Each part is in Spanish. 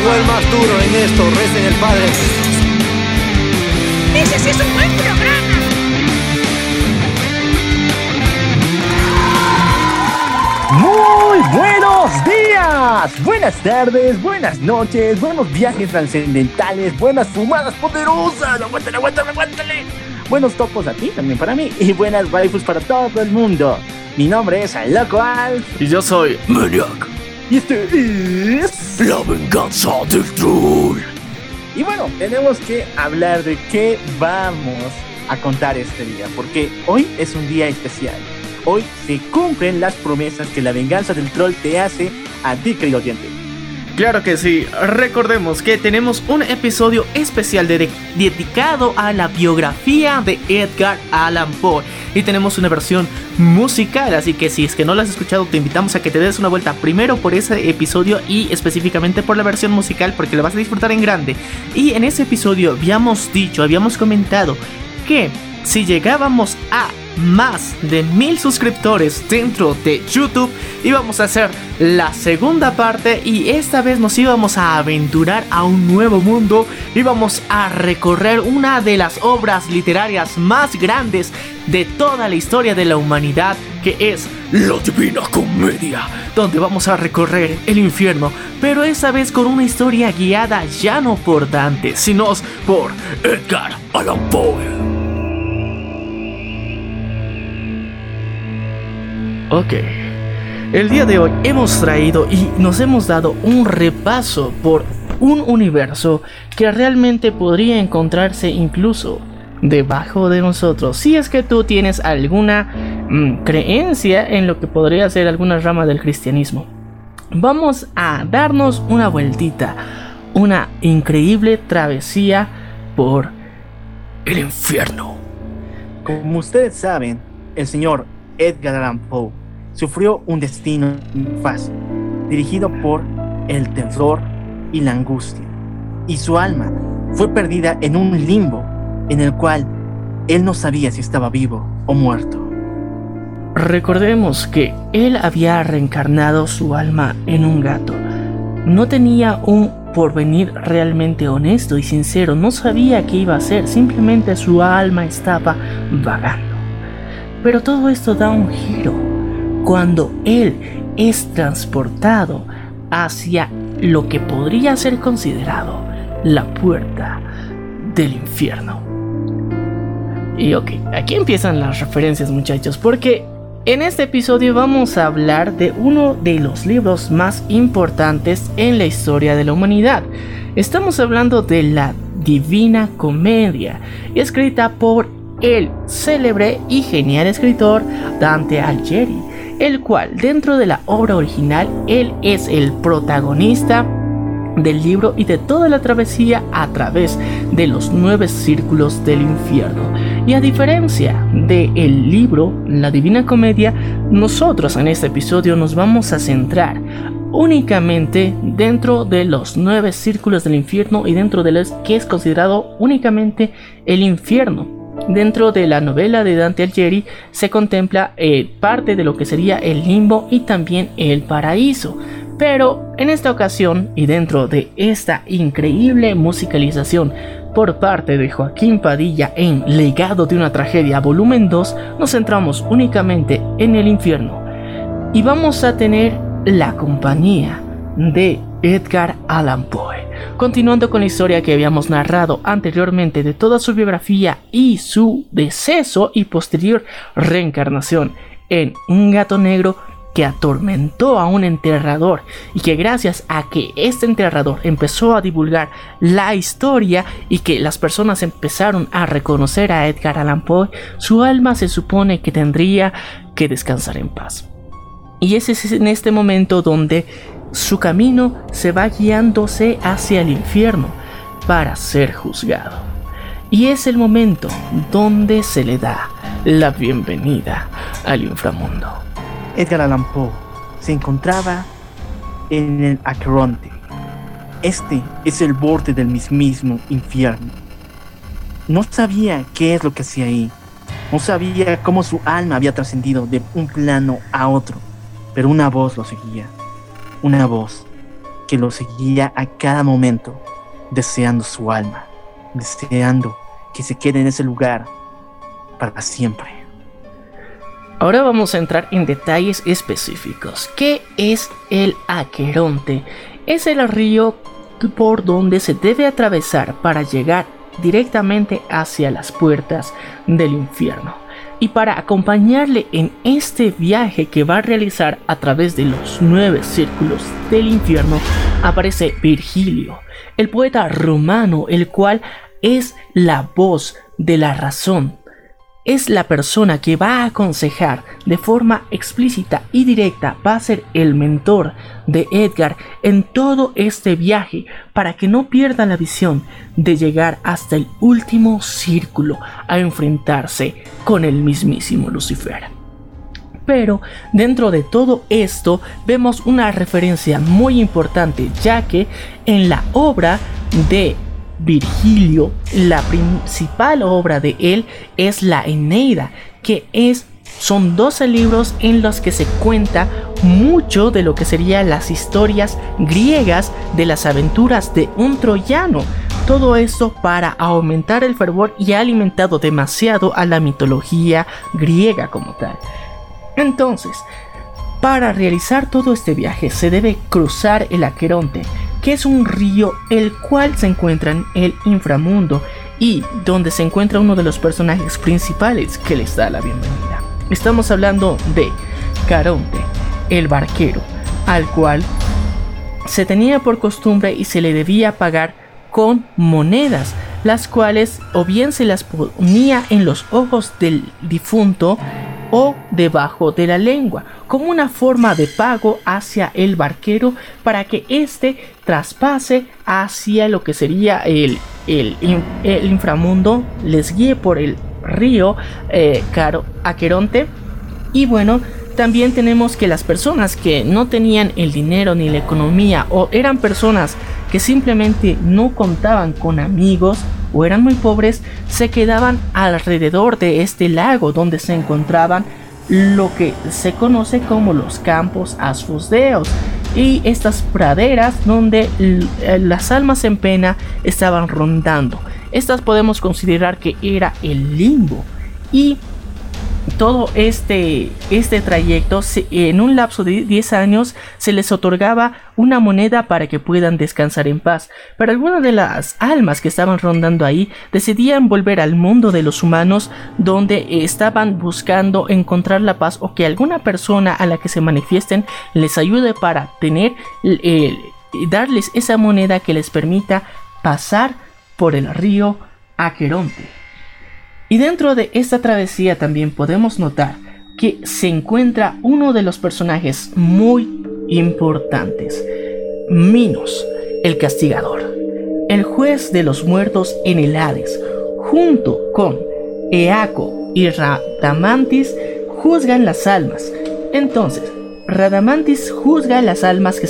Llegó el más duro en esto, recen el padre. ¡Ese sí es un buen programa! Muy buenos días, buenas tardes, buenas noches, buenos viajes trascendentales, buenas fumadas poderosas. Aguántale, aguántale, aguántale. Buenos topos a ti, también para mí, y buenas waifus para todo el mundo. Mi nombre es Loco Alf, Y yo soy Maniac. y este es... La venganza del troll. Y bueno, tenemos que hablar de qué vamos a contar este día, porque hoy es un día especial. Hoy se cumplen las promesas que la venganza del troll te hace a ti, querido oyente. Claro que sí, recordemos que tenemos un episodio especial de- dedicado a la biografía de Edgar Allan Poe y tenemos una versión musical, así que si es que no la has escuchado te invitamos a que te des una vuelta primero por ese episodio y específicamente por la versión musical porque lo vas a disfrutar en grande. Y en ese episodio habíamos dicho, habíamos comentado que si llegábamos a más de mil suscriptores dentro de YouTube íbamos a hacer la segunda parte y esta vez nos íbamos a aventurar a un nuevo mundo íbamos a recorrer una de las obras literarias más grandes de toda la historia de la humanidad que es La divina comedia. donde vamos a recorrer el infierno, pero esta vez con una historia guiada ya no por Dante, sino por Edgar Allan Poe. Ok. El día de hoy hemos traído y nos hemos dado un repaso por un universo que realmente podría encontrarse incluso debajo de nosotros. Si es que tú tienes alguna mm, creencia en lo que podría ser alguna rama del cristianismo. Vamos a darnos una vueltita, una increíble travesía por El infierno. Como ustedes saben, el señor Edgar Allan Poe sufrió un destino fácil, dirigido por el terror y la angustia, y su alma fue perdida en un limbo en el cual él no sabía si estaba vivo o muerto. Recordemos que él había reencarnado su alma en un gato. No tenía un porvenir realmente honesto y sincero, no sabía qué iba a hacer, simplemente su alma estaba vagando. Pero todo esto da un giro cuando él es transportado hacia lo que podría ser considerado la puerta del infierno. Y ok, aquí empiezan las referencias muchachos, porque en este episodio vamos a hablar de uno de los libros más importantes en la historia de la humanidad. Estamos hablando de la Divina Comedia, escrita por el célebre y genial escritor Dante Alighieri, el cual dentro de la obra original él es el protagonista del libro y de toda la travesía a través de los nueve círculos del infierno. Y a diferencia del libro La Divina Comedia, nosotros en este episodio nos vamos a centrar únicamente dentro de los nueve círculos del infierno y dentro de los que es considerado únicamente el infierno. Dentro de la novela de Dante Alighieri se contempla eh, parte de lo que sería el limbo y también el paraíso. Pero en esta ocasión y dentro de esta increíble musicalización por parte de Joaquín Padilla en Legado de una tragedia volumen 2, nos centramos únicamente en el infierno. Y vamos a tener la compañía de Edgar Allan Poe. Continuando con la historia que habíamos narrado anteriormente de toda su biografía y su deceso y posterior reencarnación en un gato negro que atormentó a un enterrador y que gracias a que este enterrador empezó a divulgar la historia y que las personas empezaron a reconocer a Edgar Allan Poe, su alma se supone que tendría que descansar en paz. Y ese es en este momento donde su camino se va guiándose hacia el infierno para ser juzgado. Y es el momento donde se le da la bienvenida al inframundo. Edgar Allan Poe se encontraba en el Aqueronte. Este es el borde del mismísimo infierno. No sabía qué es lo que hacía ahí. No sabía cómo su alma había trascendido de un plano a otro. Pero una voz lo seguía. Una voz que lo seguía a cada momento, deseando su alma, deseando que se quede en ese lugar para siempre. Ahora vamos a entrar en detalles específicos. ¿Qué es el Aqueronte? Es el río por donde se debe atravesar para llegar directamente hacia las puertas del infierno. Y para acompañarle en este viaje que va a realizar a través de los nueve círculos del infierno, aparece Virgilio, el poeta romano, el cual es la voz de la razón es la persona que va a aconsejar de forma explícita y directa, va a ser el mentor de Edgar en todo este viaje para que no pierda la visión de llegar hasta el último círculo a enfrentarse con el mismísimo Lucifer. Pero dentro de todo esto vemos una referencia muy importante ya que en la obra de Virgilio, la principal obra de él es la Eneida, que es son 12 libros en los que se cuenta mucho de lo que serían las historias griegas de las aventuras de un troyano. Todo esto para aumentar el fervor y ha alimentado demasiado a la mitología griega como tal. Entonces, para realizar todo este viaje se debe cruzar el Aqueronte, que es un río el cual se encuentra en el inframundo y donde se encuentra uno de los personajes principales que les da la bienvenida. Estamos hablando de Caronte, el barquero, al cual se tenía por costumbre y se le debía pagar con monedas, las cuales o bien se las ponía en los ojos del difunto o debajo de la lengua, como una forma de pago hacia el barquero para que éste traspase hacia lo que sería el, el, inframundo, les guíe por el río eh, Aqueronte. Y bueno, también tenemos que las personas que no tenían el dinero ni la economía o eran personas que simplemente no contaban con amigos o eran muy pobres, se quedaban alrededor de este lago donde se encontraban lo que se conoce como los campos asfosdeos y estas praderas donde eh, las almas en pena estaban rondando. Estas podemos considerar que era el limbo y todo este, este trayecto, en un lapso de 10 años, se les otorgaba una moneda para que puedan descansar en paz. Pero algunas de las almas que estaban rondando ahí decidían volver al mundo de los humanos, donde estaban buscando encontrar la paz o que alguna persona a la que se manifiesten les ayude para tener, eh, darles esa moneda que les permita pasar por el río Aqueronte. Y dentro de esta travesía también podemos notar que se encuentra uno de los personajes muy importantes, Minos, el castigador, el juez de los muertos en el Hades, junto con Eaco y Radamantis juzgan las almas. Entonces, Radamantis juzga las almas que,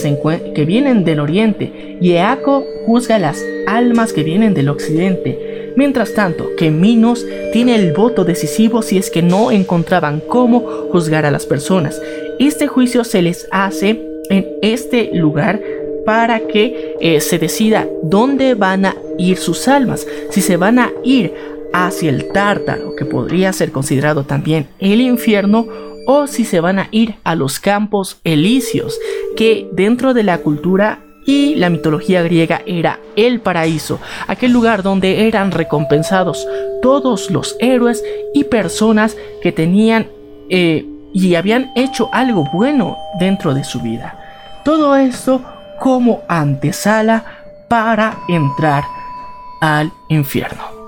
que vienen del oriente y Eaco juzga las almas que vienen del occidente. Mientras tanto, que Minos tiene el voto decisivo si es que no encontraban cómo juzgar a las personas. Este juicio se les hace en este lugar para que eh, se decida dónde van a ir sus almas. Si se van a ir hacia el tártaro, que podría ser considerado también el infierno, o si se van a ir a los campos elíseos, que dentro de la cultura y la mitología griega era el paraíso, aquel lugar donde eran recompensados todos los héroes y personas que tenían eh, y habían hecho algo bueno dentro de su vida. Todo esto como antesala para entrar al infierno.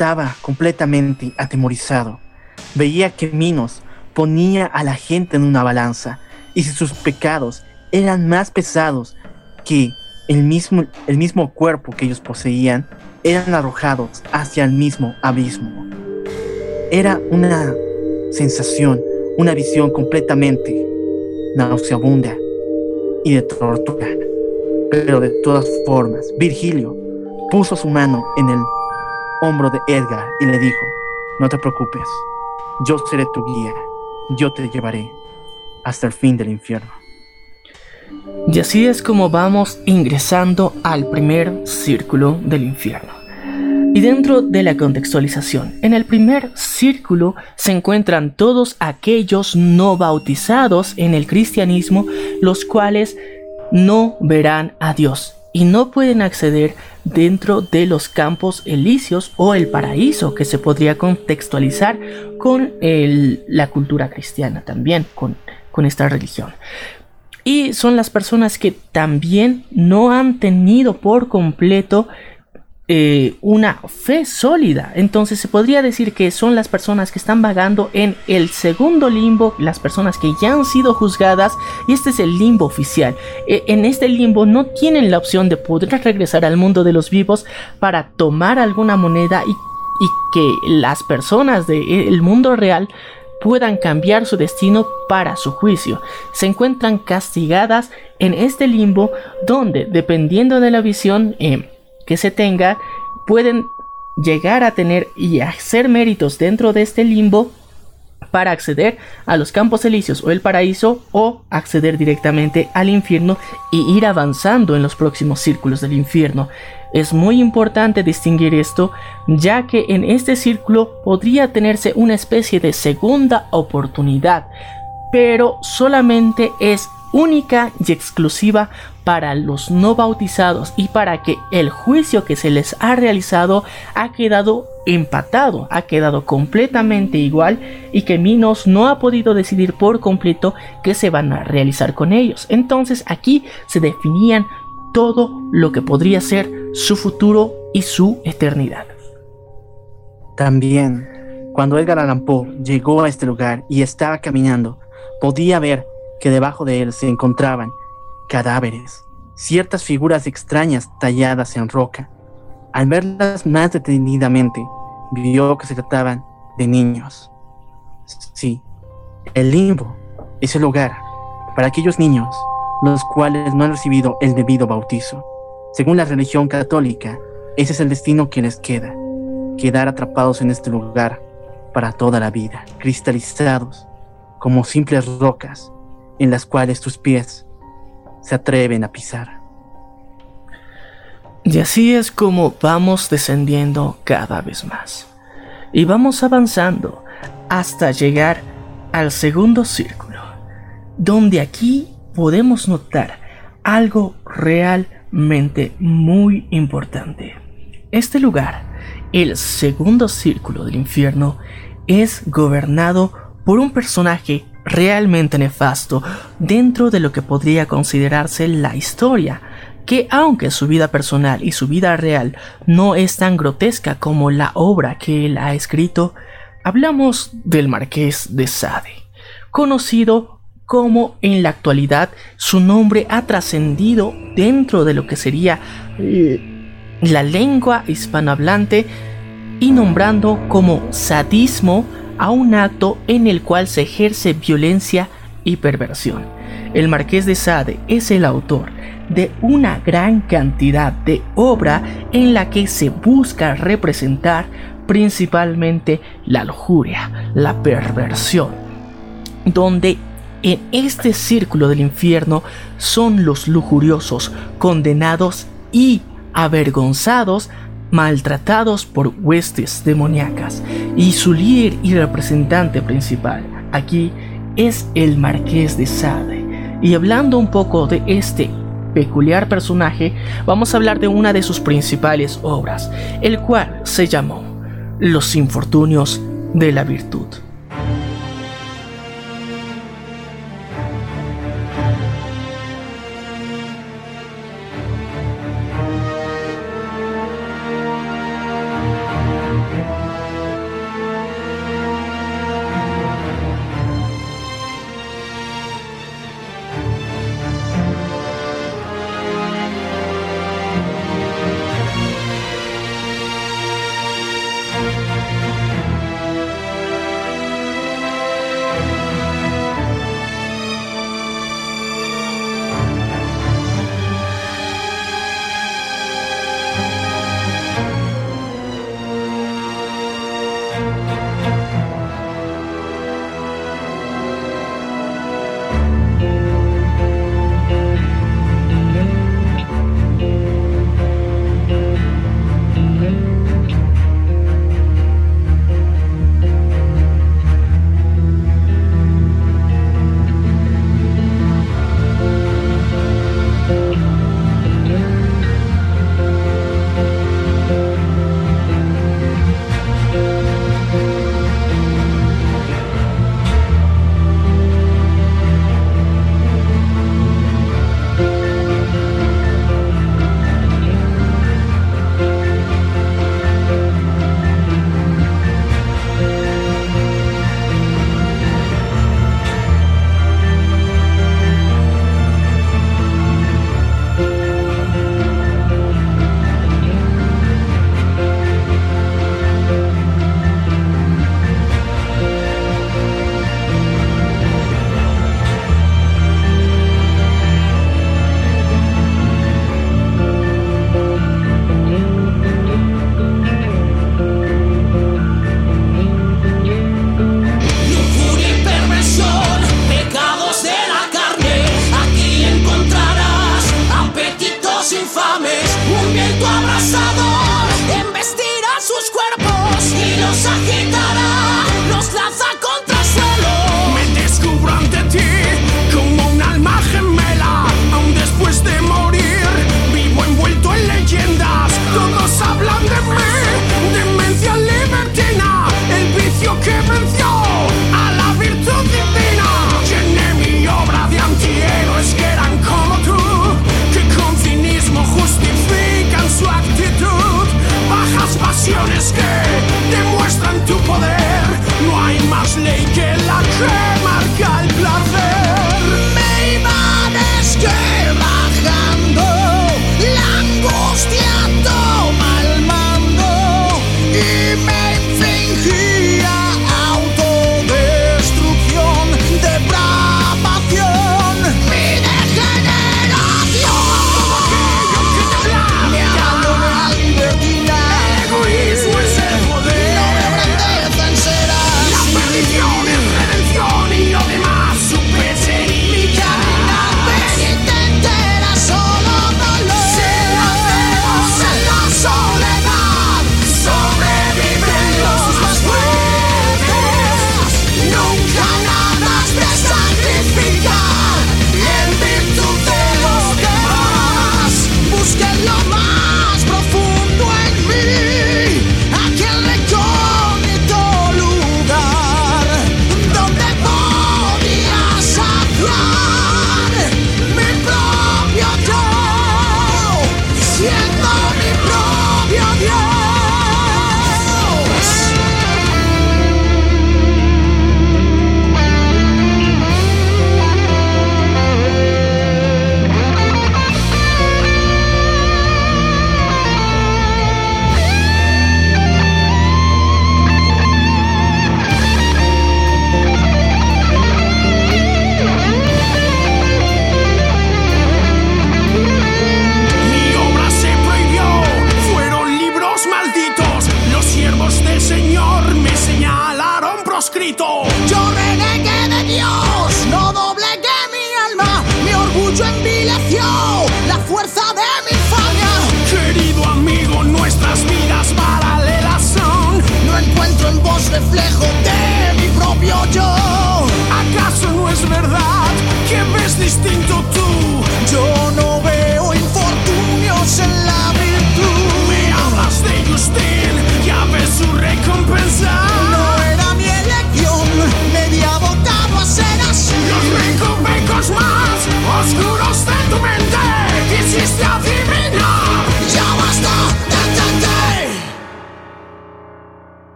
Estaba completamente atemorizado. Veía que Minos ponía a la gente en una balanza y si sus pecados eran más pesados que el mismo, el mismo cuerpo que ellos poseían, eran arrojados hacia el mismo abismo. Era una sensación, una visión completamente nauseabunda y de tortura. Pero de todas formas, Virgilio puso su mano en el hombro de Edgar y le dijo, no te preocupes, yo seré tu guía, yo te llevaré hasta el fin del infierno. Y así es como vamos ingresando al primer círculo del infierno. Y dentro de la contextualización, en el primer círculo se encuentran todos aquellos no bautizados en el cristianismo, los cuales no verán a Dios y no pueden acceder dentro de los campos elíseos o el paraíso que se podría contextualizar con la cultura cristiana también, con, con esta religión. Y son las personas que también no han tenido por completo eh, una fe sólida. Entonces se podría decir que son las personas que están vagando en el segundo limbo, las personas que ya han sido juzgadas y este es el limbo oficial. E, en este limbo no tienen la opción de poder regresar al mundo de los vivos para tomar alguna moneda y, que las personas del mundo real puedan cambiar su destino para su juicio. Se encuentran castigadas en este limbo donde, dependiendo de la visión, eh, que se tenga pueden llegar a tener y hacer méritos dentro de este limbo para acceder a los campos elíseos o el paraíso o acceder directamente al infierno y ir avanzando en los próximos círculos del infierno. Es muy importante distinguir esto ya que en este círculo podría tenerse una especie de segunda oportunidad, pero solamente es única y exclusiva para los no bautizados y para que el juicio que se les ha realizado ha quedado empatado, ha quedado completamente igual y que Minos no ha podido decidir por completo qué se van a realizar con ellos. Entonces aquí se definían todo lo que podría ser su futuro y su eternidad. También, cuando Edgar Allan Poe llegó a este lugar y estaba caminando, podía ver que debajo de él se encontraban cadáveres ciertas figuras extrañas talladas en roca. Al verlas más detenidamente, vio que se trataban de niños. Sí, el limbo es el hogar para aquellos niños los cuales no han recibido el debido bautizo. Según la religión católica, ese es el destino que les queda, quedar atrapados en este lugar para toda la vida, cristalizados como simples rocas en las cuales tus pies se atreven a pisar. Y así es como vamos descendiendo cada vez más. Y vamos avanzando hasta llegar al segundo círculo, donde aquí podemos notar algo realmente muy importante. Este lugar, el segundo círculo del infierno, es gobernado por un personaje realmente nefasto dentro de lo que podría considerarse la historia, que aunque su vida personal y su vida real no es tan grotesca como la obra que él ha escrito, hablamos del marqués de Sade, conocido como en la actualidad su nombre ha trascendido dentro de lo que sería eh, la lengua hispanohablante y nombrando como sadismo a un acto en el cual se ejerce violencia y perversión. El marqués de Sade es el autor de una gran cantidad de obra en la que se busca representar principalmente la lujuria, la perversión, donde en este círculo del infierno son los lujuriosos, condenados y avergonzados, maltratados por huestes demoníacas. Y su líder y representante principal aquí es el Marqués de Sade. Y hablando un poco de este peculiar personaje, vamos a hablar de una de sus principales obras, el cual se llamó Los Infortunios de la Virtud.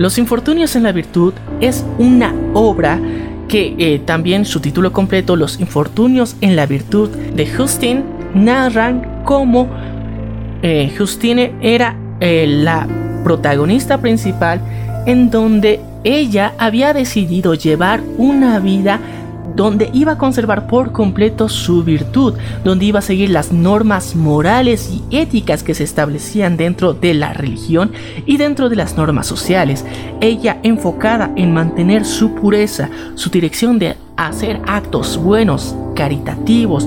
Los infortunios en la virtud es una obra que eh, también su título completo, Los infortunios en la virtud de Justin, narran cómo eh, Justine era eh, la protagonista principal en donde ella había decidido llevar una vida donde iba a conservar por completo su virtud, donde iba a seguir las normas morales y éticas que se establecían dentro de la religión y dentro de las normas sociales. Ella enfocada en mantener su pureza, su dirección de hacer actos buenos, caritativos,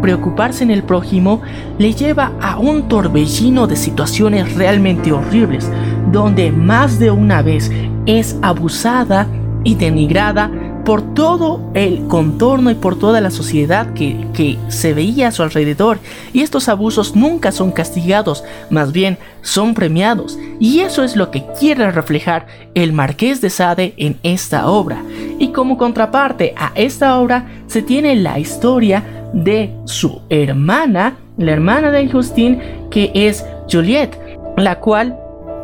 preocuparse en el prójimo, le lleva a un torbellino de situaciones realmente horribles, donde más de una vez es abusada y denigrada por todo el contorno y por toda la sociedad que, se veía a su alrededor. Y estos abusos nunca son castigados, más bien son premiados. Y eso es lo que quiere reflejar el Marqués de Sade en esta obra. Y como contraparte a esta obra se tiene la historia de su hermana, la hermana de Justin, que es Juliette, la cual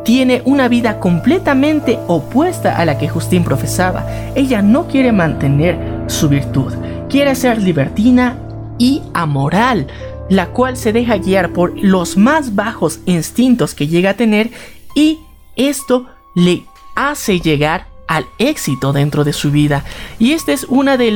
tiene una vida completamente opuesta a la que Justin profesaba. Ella no quiere mantener su virtud, quiere ser libertina y amoral, la cual se deja guiar por los más bajos instintos que llega a tener y esto le hace llegar al éxito dentro de su vida. Y esta es una de,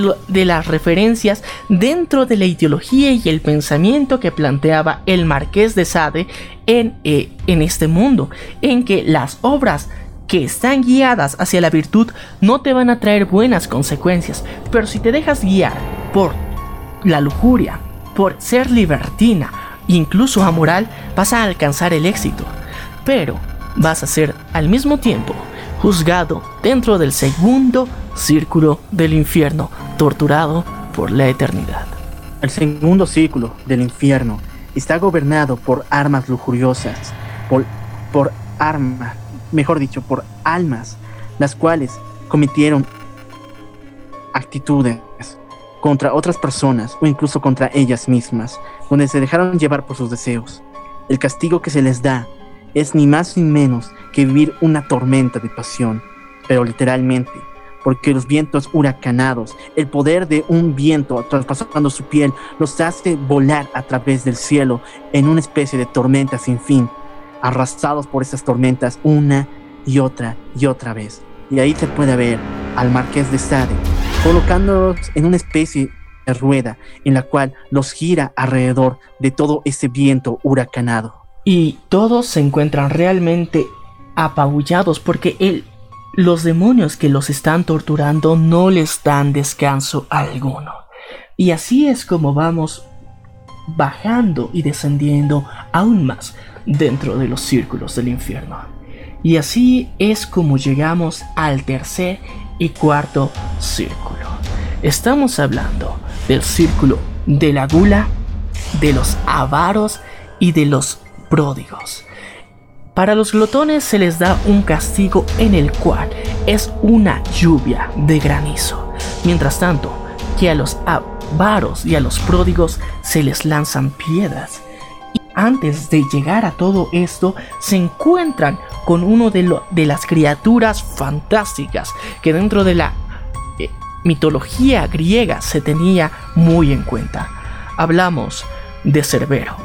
las referencias dentro de la ideología y el pensamiento que planteaba el marqués de Sade en, eh, en este mundo, en que las obras que están guiadas hacia la virtud no te van a traer buenas consecuencias, pero si te dejas guiar por la lujuria, por ser libertina, incluso amoral, vas a alcanzar el éxito. Pero vas a ser al mismo tiempo juzgado dentro del segundo círculo del infierno, torturado por la eternidad. El segundo círculo del infierno está gobernado por armas lujuriosas, por, por armas, mejor dicho, por almas, las cuales cometieron actitudes contra otras personas o incluso contra ellas mismas, donde se dejaron llevar por sus deseos. El castigo que se les da es ni más ni menos que vivir una tormenta de pasión, pero literalmente, porque los vientos huracanados, el poder de un viento traspasando su piel, los hace volar a través del cielo en una especie de tormenta sin fin, arrastrados por esas tormentas una y otra y otra vez. Y ahí se puede ver al marqués de Sade, colocándolos en una especie de rueda en la cual los gira alrededor de todo ese viento huracanado. Y todos se encuentran realmente apabullados porque el, los demonios que los están torturando no les dan descanso alguno. Y así es como vamos bajando y descendiendo aún más dentro de los círculos del infierno. Y así es como llegamos al tercer y cuarto círculo. Estamos hablando del círculo de la gula, de los avaros y de los pródigos. Para los glotones se les da un castigo en el cual es una lluvia de granizo. Mientras tanto, que a los avaros y a los pródigos se les lanzan piedras. Y antes de llegar a todo esto, se encuentran con uno de, las criaturas fantásticas que dentro de la eh, mitología griega se tenía muy en cuenta. Hablamos de Cerbero.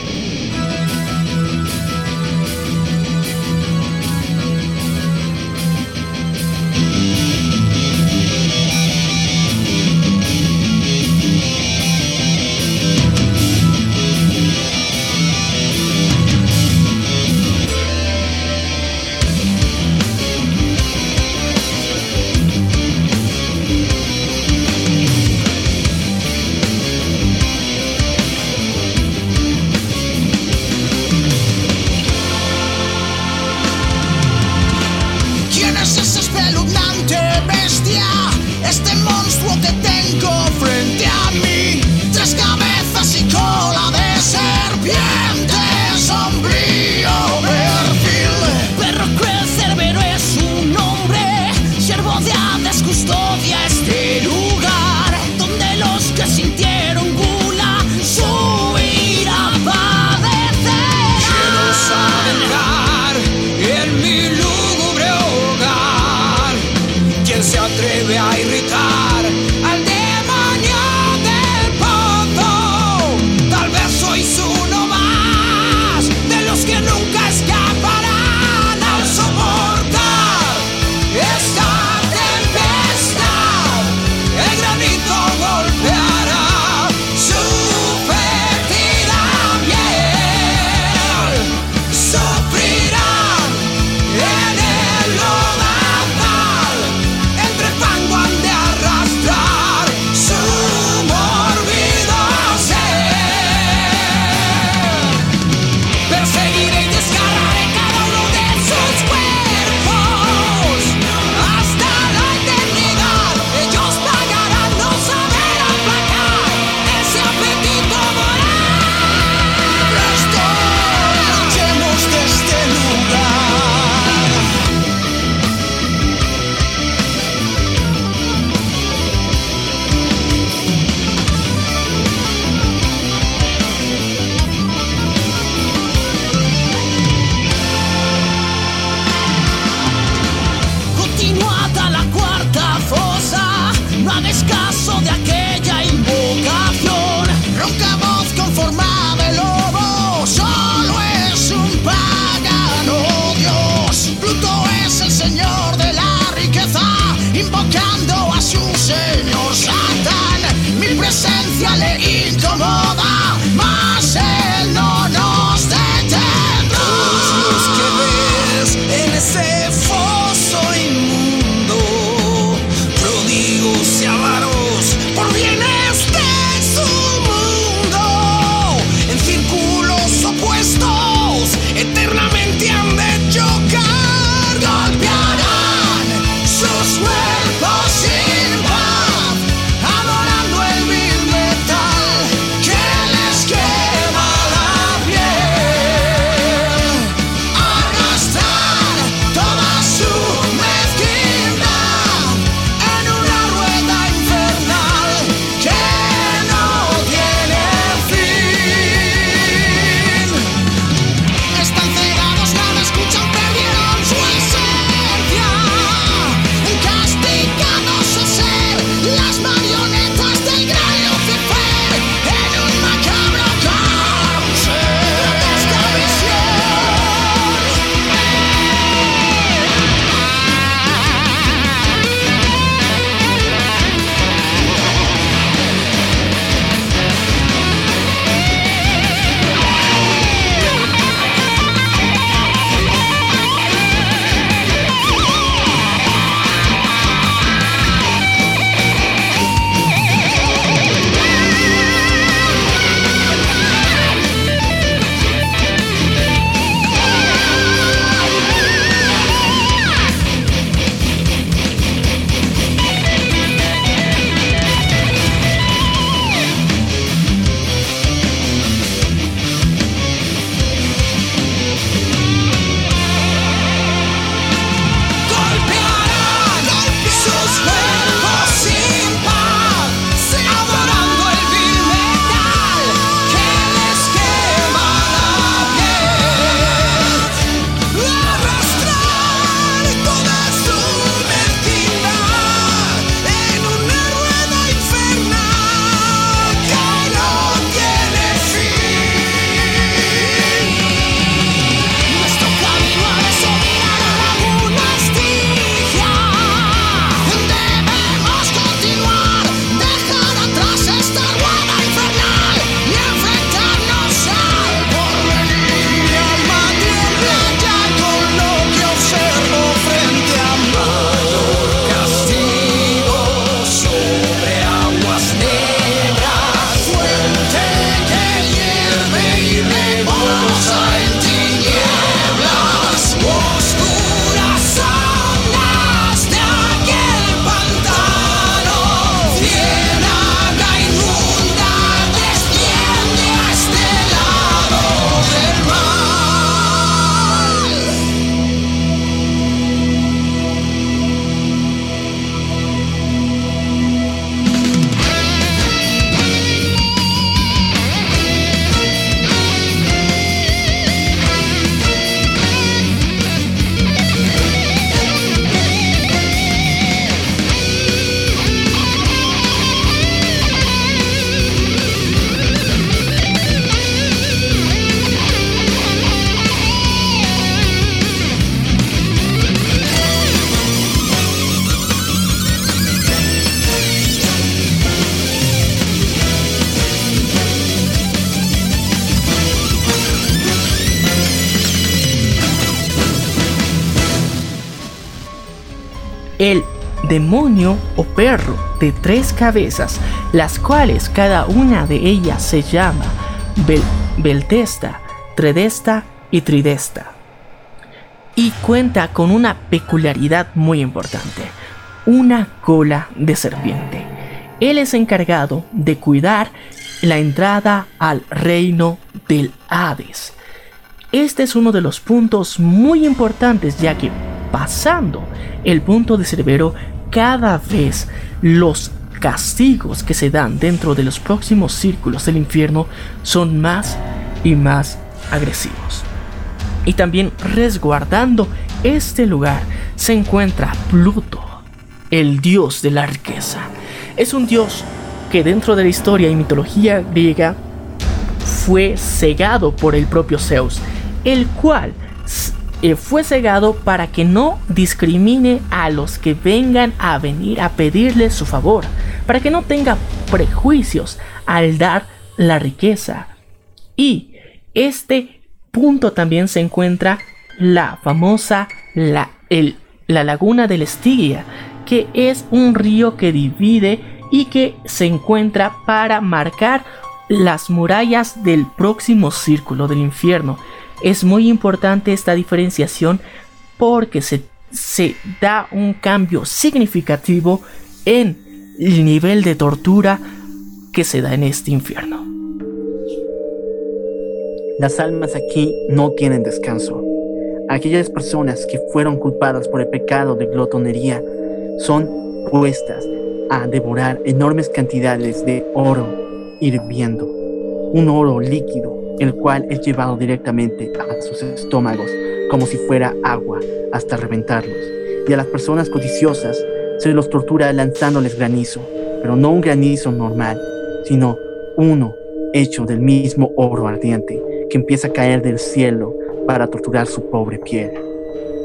Demonio o perro de tres cabezas, las cuales cada una de ellas se llama Bel Beltesta, Tredesta y Tridesta. Y cuenta con una peculiaridad muy importante, una cola de serpiente. Él es encargado de cuidar la entrada al reino del Hades. Este es uno de los puntos muy importantes ya que pasando el punto de Cerbero cada vez los castigos que se dan dentro de los próximos círculos del infierno son más y más agresivos. Y también resguardando este lugar se encuentra Pluto, el dios de la riqueza. Es un dios que dentro de la historia y mitología griega fue cegado por el propio Zeus, el cual eh, fue cegado para que no discrimine a los que vengan a venir a pedirle su favor, para que no tenga prejuicios al dar la riqueza. Y este punto también se encuentra la famosa la, la laguna del Estigia, que es un río que divide y que se encuentra para marcar las murallas del próximo círculo del infierno. Es muy importante esta diferenciación porque se, se da un cambio significativo en el nivel de tortura que se da en este infierno. Las almas aquí no tienen descanso. Aquellas personas que fueron culpadas por el pecado de glotonería son puestas a devorar enormes cantidades de oro hirviendo, un oro líquido el cual es llevado directamente a sus estómagos como si fuera agua hasta reventarlos. Y a las personas codiciosas se los tortura lanzándoles granizo, pero no un granizo normal, sino uno hecho del mismo oro ardiente que empieza a caer del cielo para torturar su pobre piel.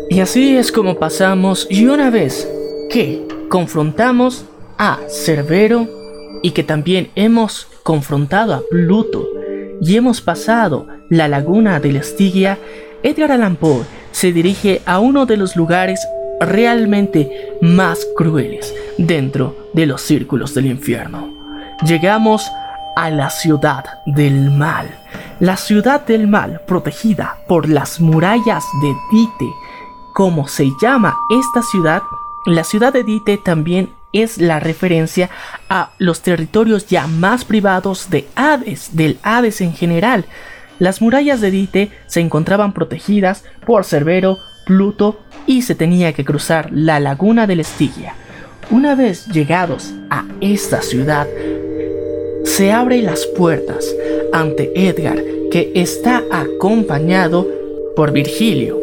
Y así es como pasamos y una vez que confrontamos a Cerbero y que también hemos confrontado a Pluto y hemos pasado la laguna de la Estigia, Edgar Allan Poe se dirige a uno de los lugares realmente más crueles dentro de los círculos del infierno. Llegamos a la ciudad del mal, la ciudad del mal protegida por las murallas de Dite. Como se llama esta ciudad, la ciudad de Dite también es la referencia a los territorios ya más privados de Hades, del Hades en general. Las murallas de Dite se encontraban protegidas por Cerbero, Pluto y se tenía que cruzar la laguna del Estigia. Una vez llegados a esta ciudad, se abren las puertas ante Edgar, que está acompañado por Virgilio.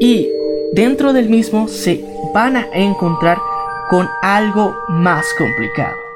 Y dentro del mismo se van a encontrar con algo más complicado.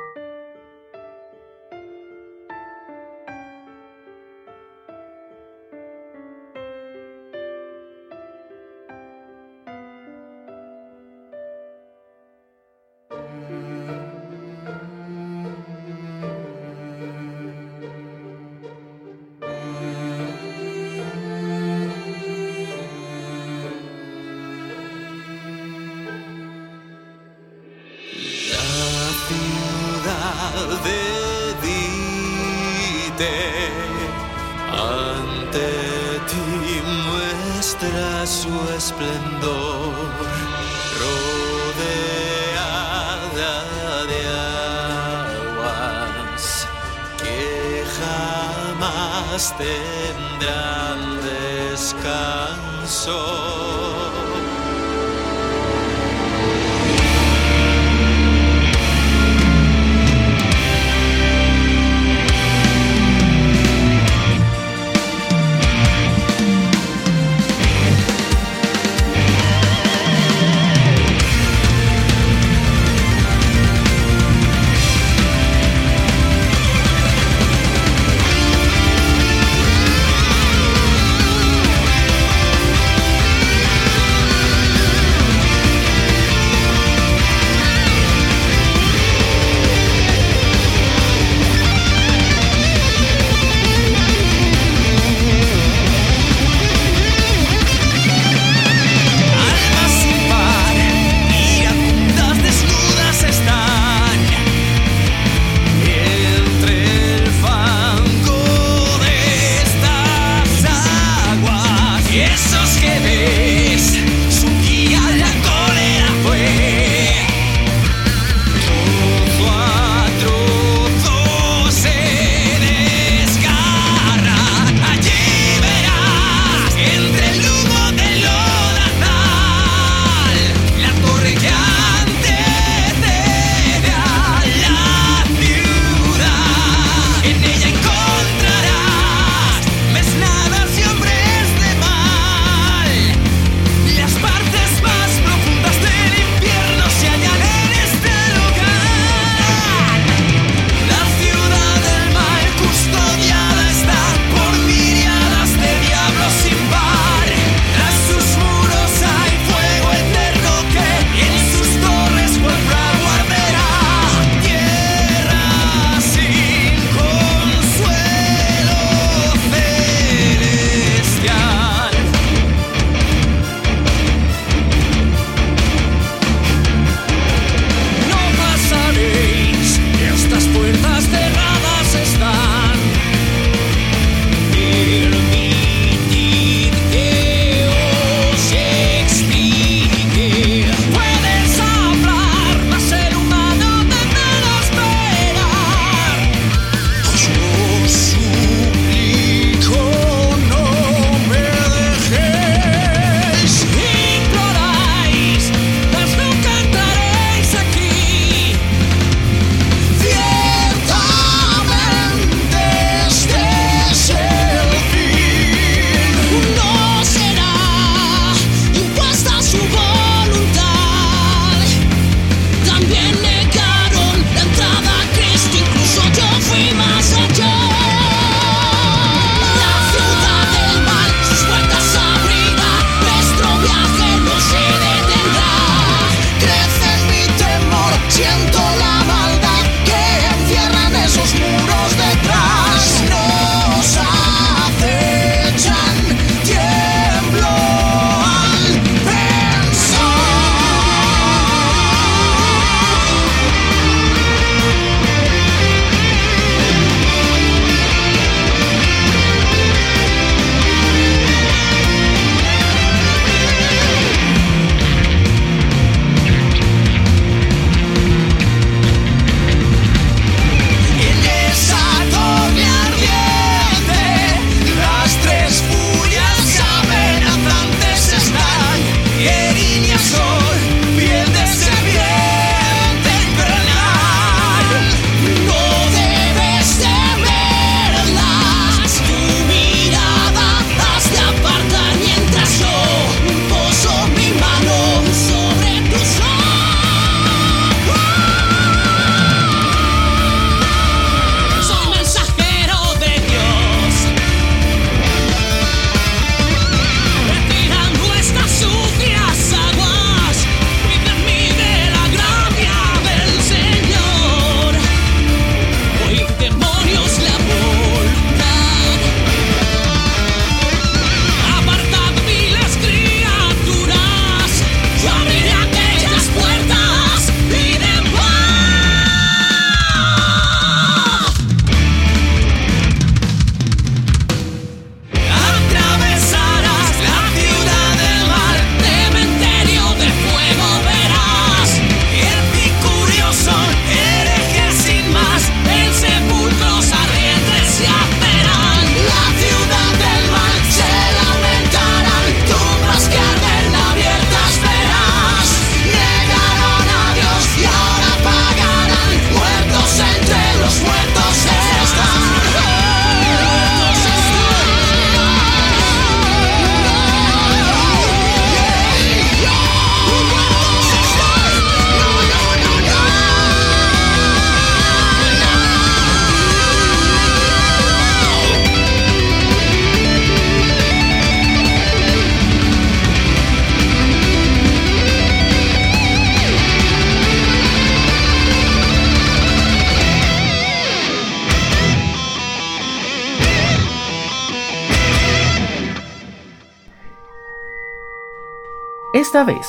Vez,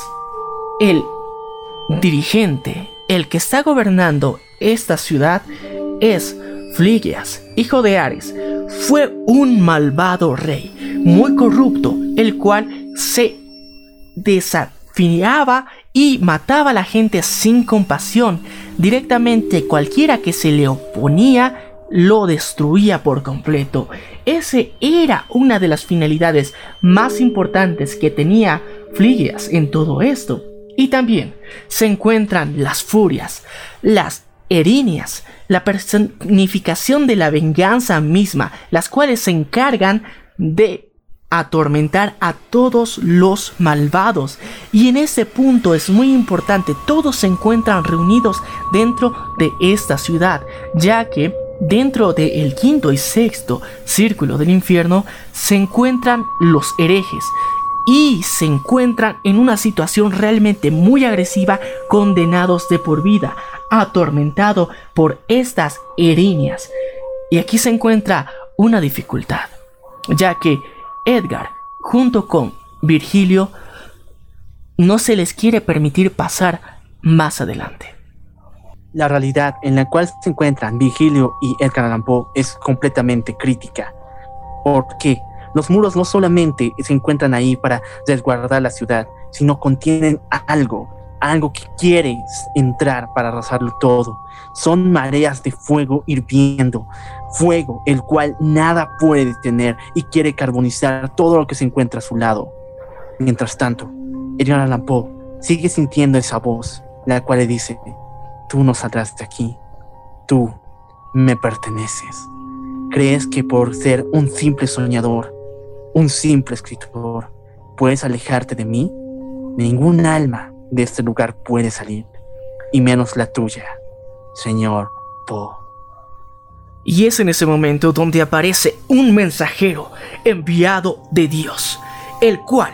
el dirigente, el que está gobernando esta ciudad, es Fligias, hijo de Ares. Fue un malvado rey, muy corrupto, el cual se desafiaba y mataba a la gente sin compasión. Directamente cualquiera que se le oponía lo destruía por completo. Ese era una de las finalidades más importantes que tenía Fligias en todo esto. Y también se encuentran las furias, las erinias, la personificación de la venganza misma, las cuales se encargan de atormentar a todos los malvados. Y en ese punto es muy importante, todos se encuentran reunidos dentro de esta ciudad, ya que dentro del quinto y sexto círculo del infierno se encuentran los herejes, y se encuentran en una situación realmente muy agresiva, condenados de por vida, atormentado por estas erinias. Y aquí se encuentra una dificultad, ya que Edgar, junto con Virgilio, no se les quiere permitir pasar más adelante. La realidad en la cual se encuentran Virgilio y Edgar Allan Poe es completamente crítica. porque Los muros no solamente se encuentran ahí para resguardar la ciudad, sino contienen algo, algo que quiere entrar para arrasarlo todo. Son mareas de fuego hirviendo, fuego el cual nada puede detener y quiere carbonizar todo lo que se encuentra a su lado. Mientras tanto, Edgar Allan sigue sintiendo esa voz, la cual le dice, tú no saldrás de aquí, tú me perteneces. ¿Crees que por ser un simple soñador, un simple escritor, puedes alejarte de mí? Ningún alma de este lugar puede salir, y menos la tuya, señor Poe. Y es en ese momento donde aparece un mensajero enviado de Dios, el cual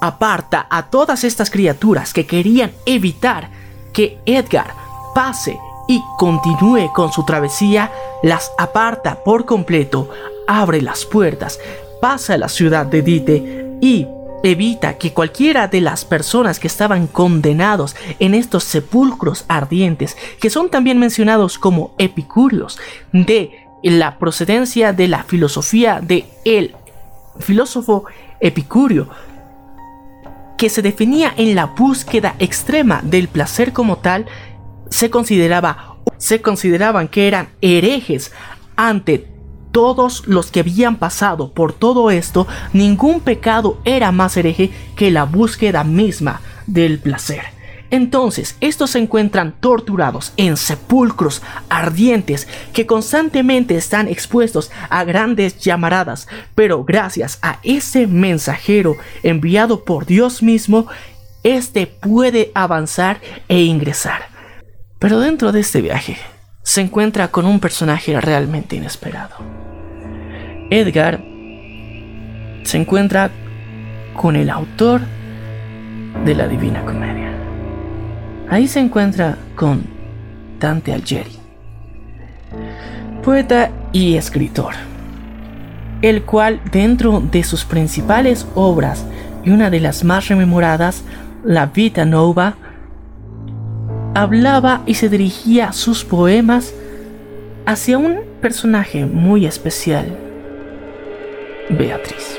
aparta a todas estas criaturas que querían evitar que Edgar pase y continúe con su travesía, las aparta por completo, abre las puertas, pasa a la ciudad de Dite y evita que cualquiera de las personas que estaban condenados en estos sepulcros ardientes, que son también mencionados como epicúreos, de la procedencia de la filosofía de el filósofo epicúreo, que se definía en la búsqueda extrema del placer como tal, se consideraba se consideraban que eran herejes ante todos los que habían pasado por todo esto, ningún pecado era más hereje que la búsqueda misma del placer. Entonces, estos se encuentran torturados en sepulcros ardientes que constantemente están expuestos a grandes llamaradas, pero gracias a ese mensajero enviado por Dios mismo, este puede avanzar e ingresar. Pero dentro de este viaje, se encuentra con un personaje realmente inesperado. Edgar se encuentra con el autor de la Divina Comedia. Ahí se encuentra con Dante Alighieri, poeta y escritor, el cual dentro de sus principales obras y una de las más rememoradas, La Vita Nova, hablaba y se dirigía sus poemas hacia un personaje muy especial Beatriz.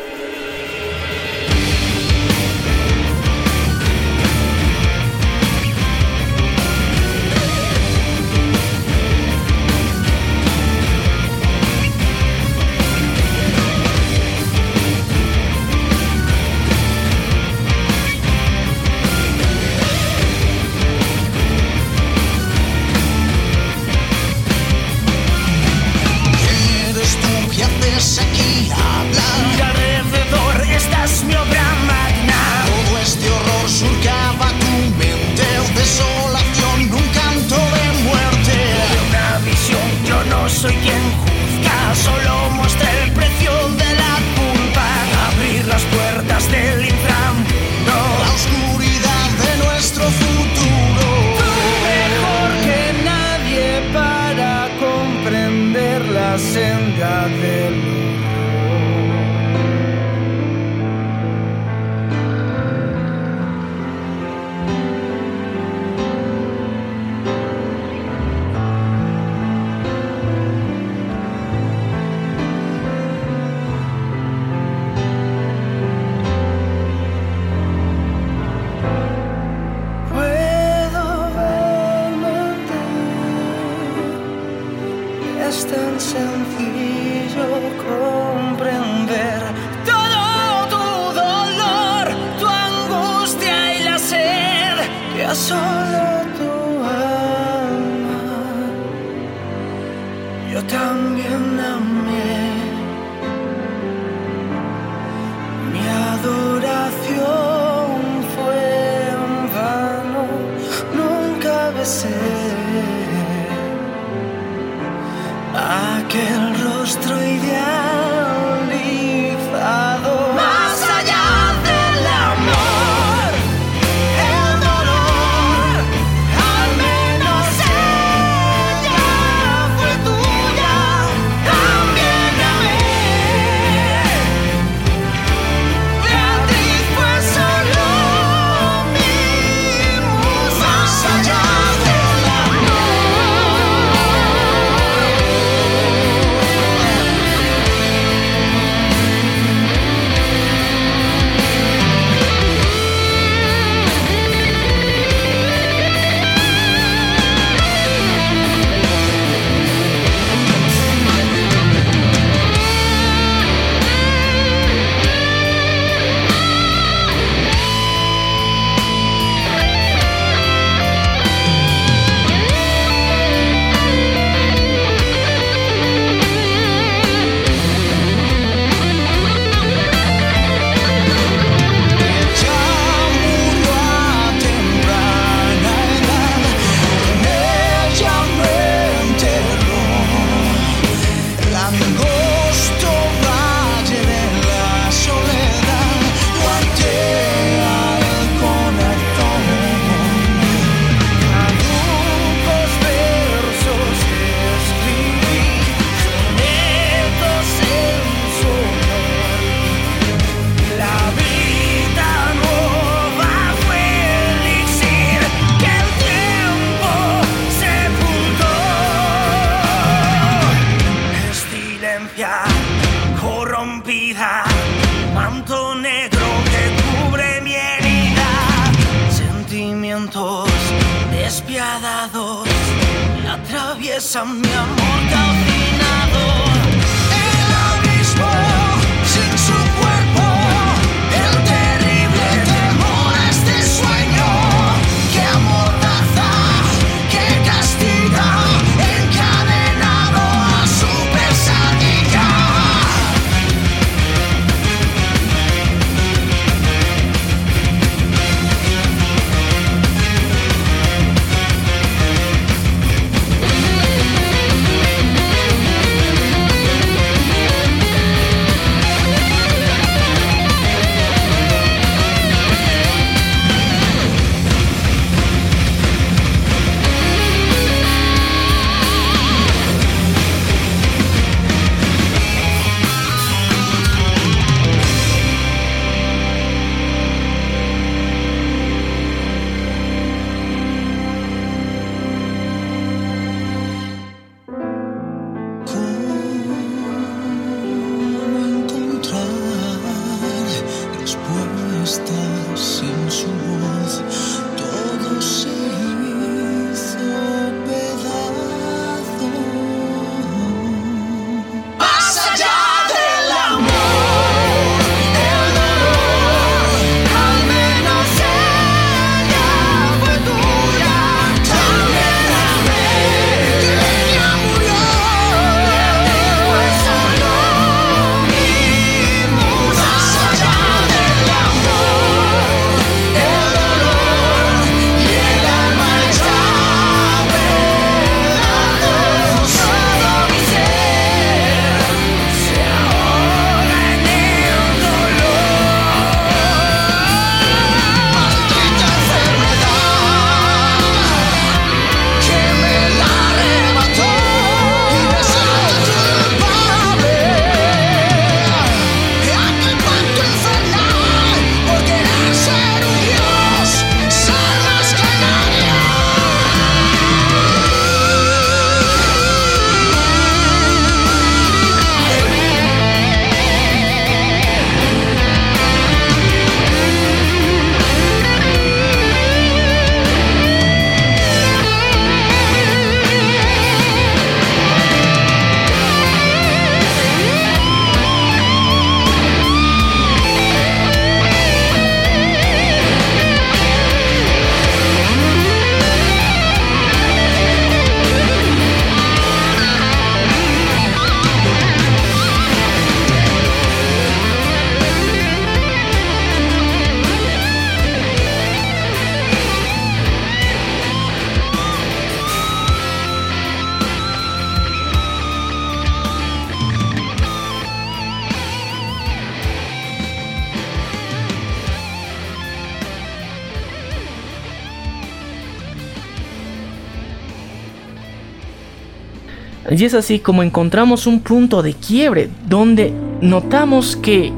Y es así como encontramos un punto de quiebre donde notamos que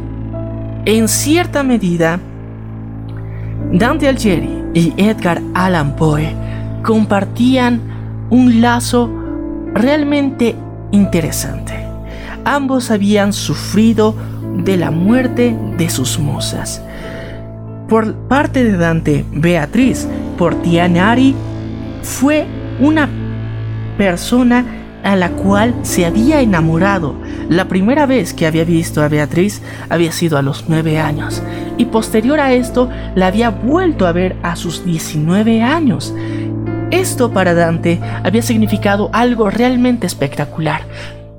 en cierta medida Dante Alighieri y Edgar Allan Poe compartían un lazo realmente interesante. Ambos habían sufrido de la muerte de sus musas. Por parte de Dante, Beatriz Portianari fue una persona a la cual se había enamorado. La primera vez que había visto a Beatriz había sido a los 9 años y posterior a esto la había vuelto a ver a sus 19 años. Esto para Dante había significado algo realmente espectacular.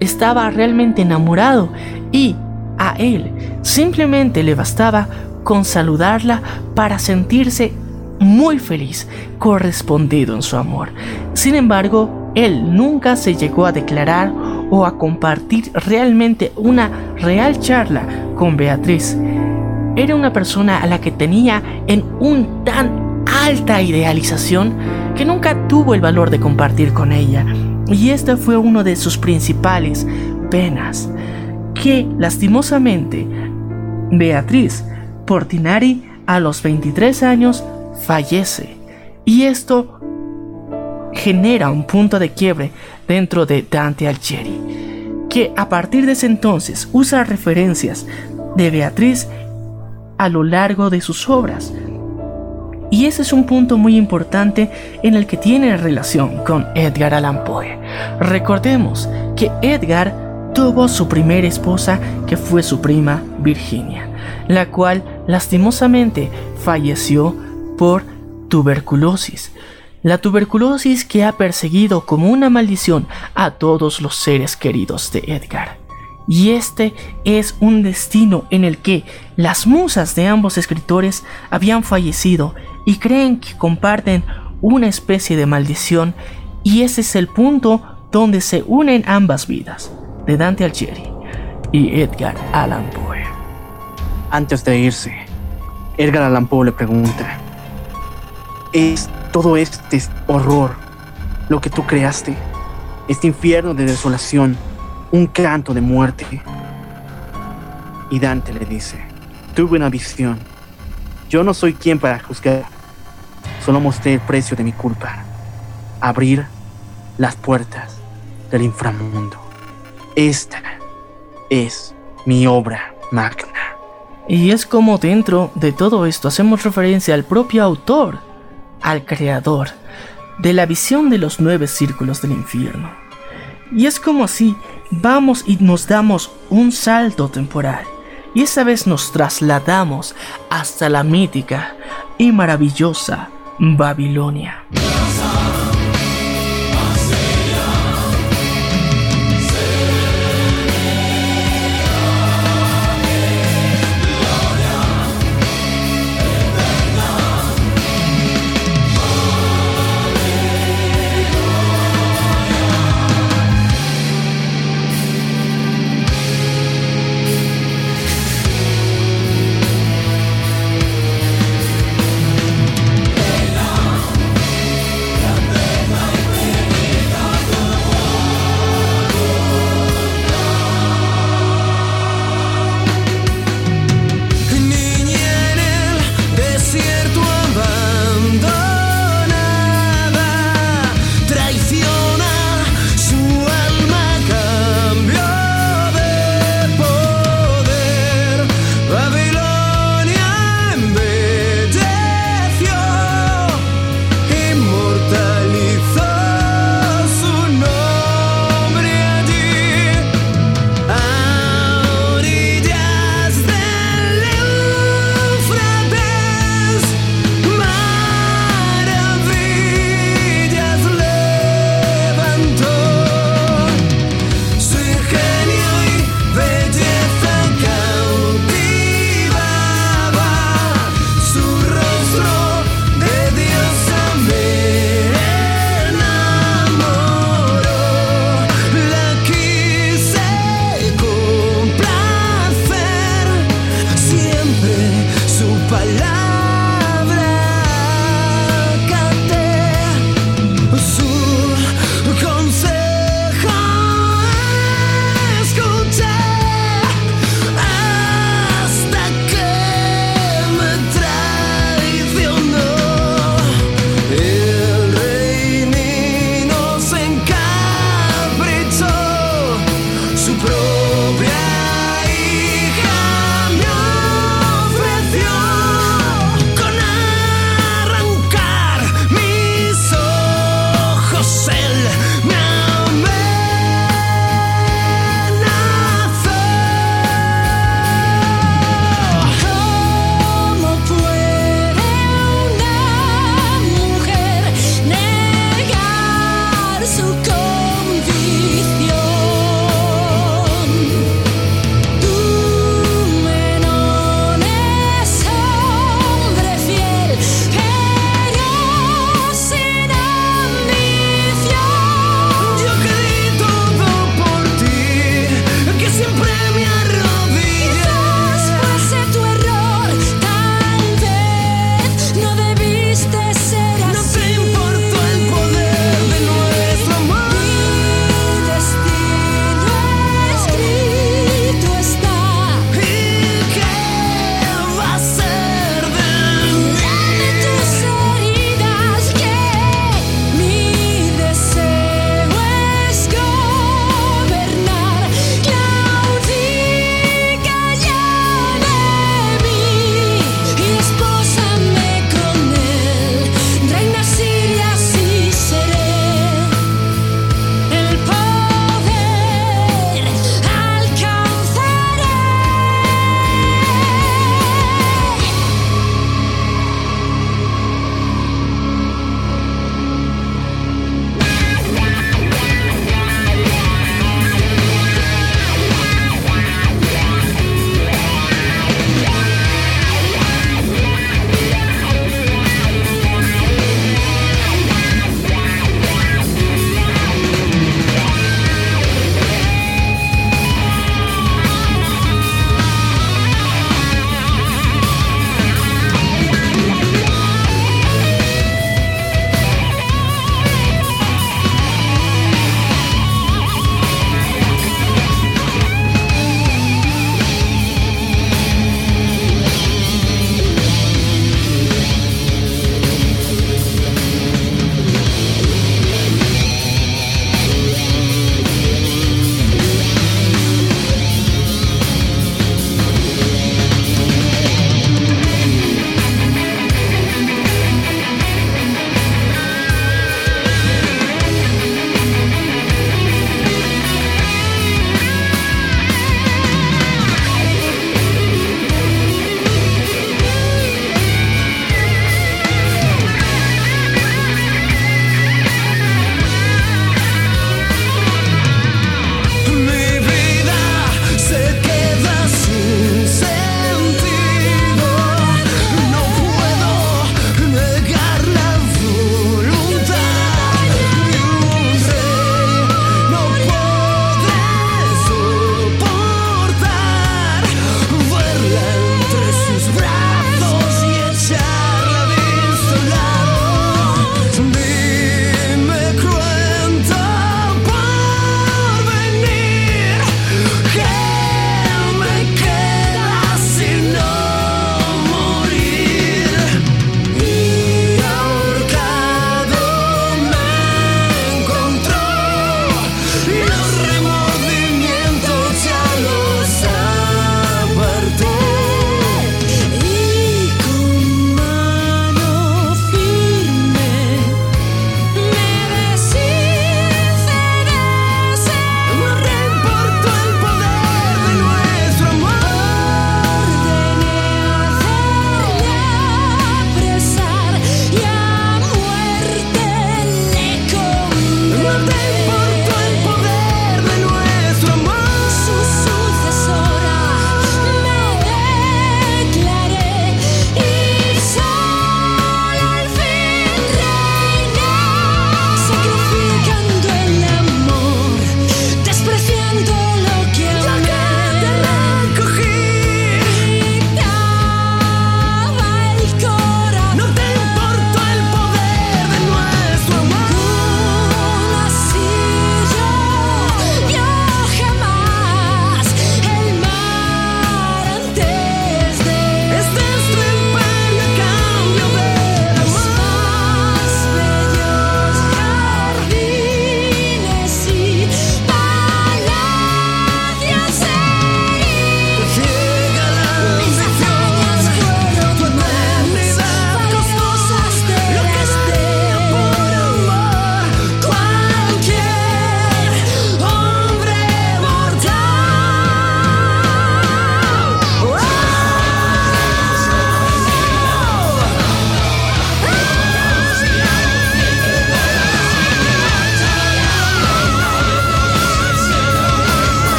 Estaba realmente enamorado y a él simplemente le bastaba con saludarla para sentirse muy feliz, correspondido en su amor. Sin embargo, él nunca se llegó a declarar o a compartir realmente una real charla con Beatriz. Era una persona a la que tenía en un tan alta idealización que nunca tuvo el valor de compartir con ella. Y este fue uno de sus principales penas, que lastimosamente Beatriz Portinari a los 23 años fallece. Y esto genera un punto de quiebre dentro de Dante Alighieri, que a partir de ese entonces usa referencias de Beatriz a lo largo de sus obras. Y ese es un punto muy importante en el que tiene relación con Edgar Allan Poe. Recordemos que Edgar tuvo su primera esposa que fue su prima Virginia, la cual lastimosamente falleció por tuberculosis. La tuberculosis que ha perseguido como una maldición a todos los seres queridos de Edgar. Y este es un destino en el que las musas de ambos escritores habían fallecido y creen que comparten una especie de maldición y ese es el punto donde se unen ambas vidas, de Dante Alighieri y Edgar Allan Poe. Antes de irse, Edgar Allan Poe le pregunta, ¿es todo este horror lo que tú creaste? Este infierno de desolación, un canto de muerte. Y Dante le dice, tuve una visión. Yo no soy quien para juzgar. Solo mostré el precio de mi culpa. Abrir las puertas del inframundo. Esta es mi obra magna. Y es como dentro de todo esto hacemos referencia al propio autor, al creador, de la visión de los nueve círculos del infierno. Y es como así vamos y nos damos un salto temporal. Y esta vez nos trasladamos hasta la mítica y maravillosa Babilonia.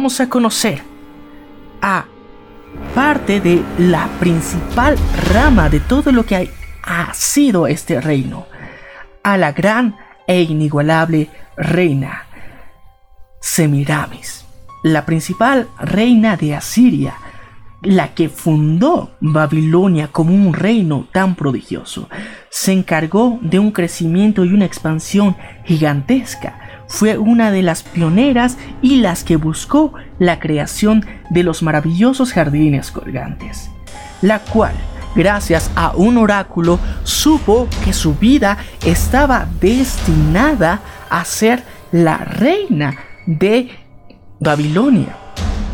Vamos a conocer a parte de la principal rama de todo lo que ha sido este reino, a la gran e inigualable reina Semiramis, la principal reina de Asiria, la que fundó Babilonia como un reino tan prodigioso, se encargó de un crecimiento y una expansión gigantesca. Fue una de las pioneras y las que buscó la creación de los maravillosos jardines colgantes, la cual, gracias a un oráculo, supo que su vida estaba destinada a ser la reina de Babilonia.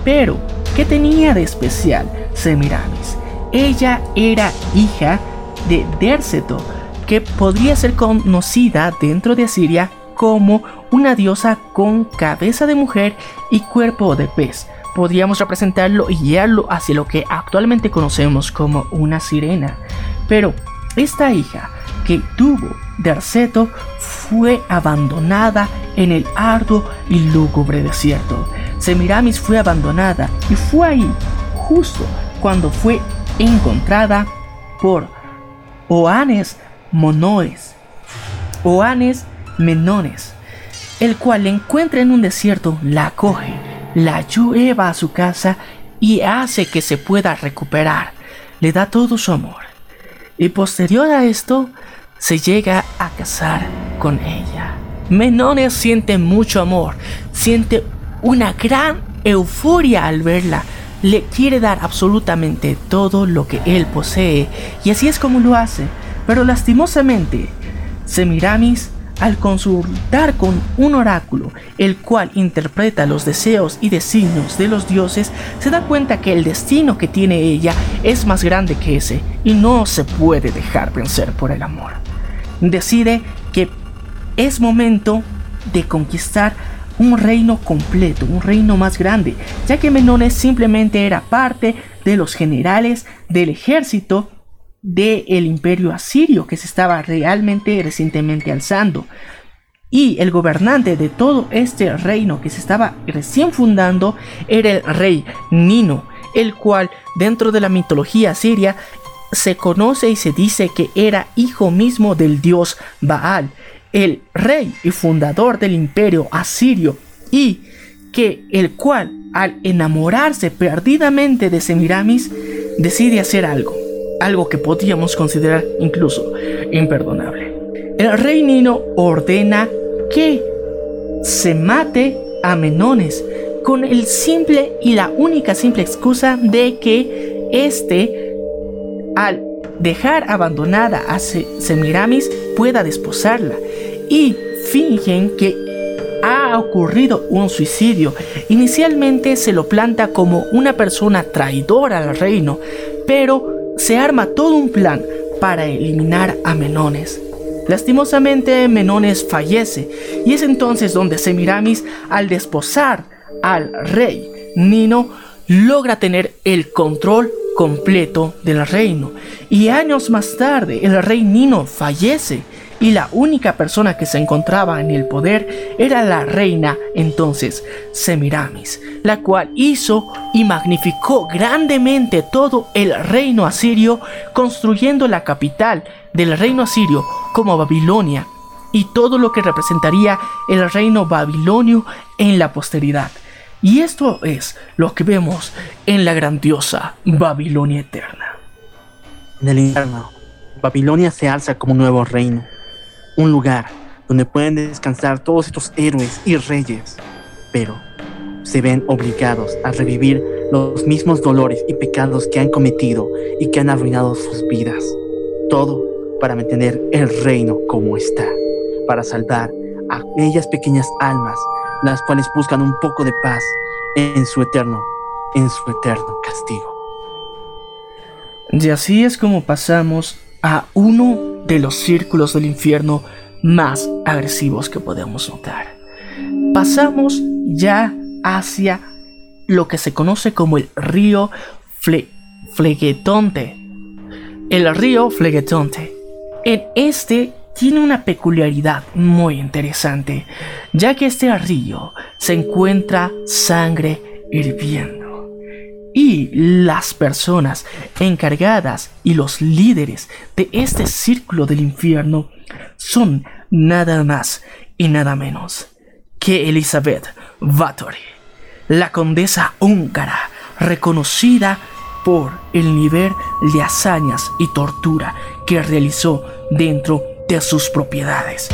Pero ¿Qué tenía de especial Semiramis? Ella era hija de Derceto, que podría ser conocida dentro de Asiria como una diosa con cabeza de mujer y cuerpo de pez. Podríamos representarlo y guiarlo hacia lo que actualmente conocemos como una sirena. Pero esta hija que tuvo Derceto fue abandonada en el arduo y lúgubre desierto. Semiramis fue abandonada y fue ahí, justo cuando fue encontrada por Oanes Monoes, Oanes Menones, el cual la encuentra en un desierto, la acoge, la lleva a su casa y hace que se pueda recuperar, le da todo su amor. Y posterior a esto, se llega a casar con ella. Menones siente mucho amor, siente una gran euforia al verla. Le quiere dar absolutamente todo lo que él posee y así es como lo hace. Pero lastimosamente, Semiramis, al consultar con un oráculo, el cual interpreta los deseos y designios de los dioses, se da cuenta que el destino que tiene ella es más grande que ese y no se puede dejar vencer por el amor. Decide que es momento de conquistar un reino completo, un reino más grande, ya que Menones simplemente era parte de los generales del ejército del imperio asirio que se estaba realmente recientemente alzando. Y el gobernante de todo este reino que se estaba recién fundando era el rey Nino, el cual dentro de la mitología asiria se conoce y se dice que era hijo mismo del dios Baal, el rey y fundador del imperio asirio, y que el cual, al enamorarse perdidamente de Semiramis, decide hacer algo, algo que podríamos considerar incluso imperdonable. El rey Nino ordena que se mate a Menones con el simple y la única simple excusa de que este, al dejar abandonada a Semiramis, pueda desposarla y fingen que ha ocurrido un suicidio. Inicialmente se lo planta como una persona traidora al reino, pero se arma todo un plan para eliminar a Menones. Lastimosamente Menones fallece y es entonces donde Semiramis al desposar al rey Nino logra tener el control completo del reino y años más tarde el rey Nino fallece y la única persona que se encontraba en el poder era la reina entonces Semiramis, la cual hizo y magnificó grandemente todo el reino asirio, construyendo la capital del reino asirio como Babilonia y todo lo que representaría el reino babilonio en la posteridad. Y esto es lo que vemos en la grandiosa Babilonia eterna. En el infierno, Babilonia se alza como un nuevo reino un lugar donde pueden descansar todos estos héroes y reyes, pero se ven obligados a revivir los mismos dolores y pecados que han cometido y que han arruinado sus vidas. Todo para mantener el reino como está, para salvar a aquellas pequeñas almas, las cuales buscan un poco de paz en su eterno, en su eterno castigo. Y así es como pasamos a uno de los círculos del infierno más agresivos que podemos notar. Pasamos ya hacia lo que se conoce como el río Flegetonte. El río Flegetonte. En este tiene una peculiaridad muy interesante, ya que este río se encuentra sangre hirviendo. Y las personas encargadas y los líderes de este círculo del infierno son nada más y nada menos que Elizabeth Bathory, la condesa húngara reconocida por el nivel de hazañas y tortura que realizó dentro de sus propiedades.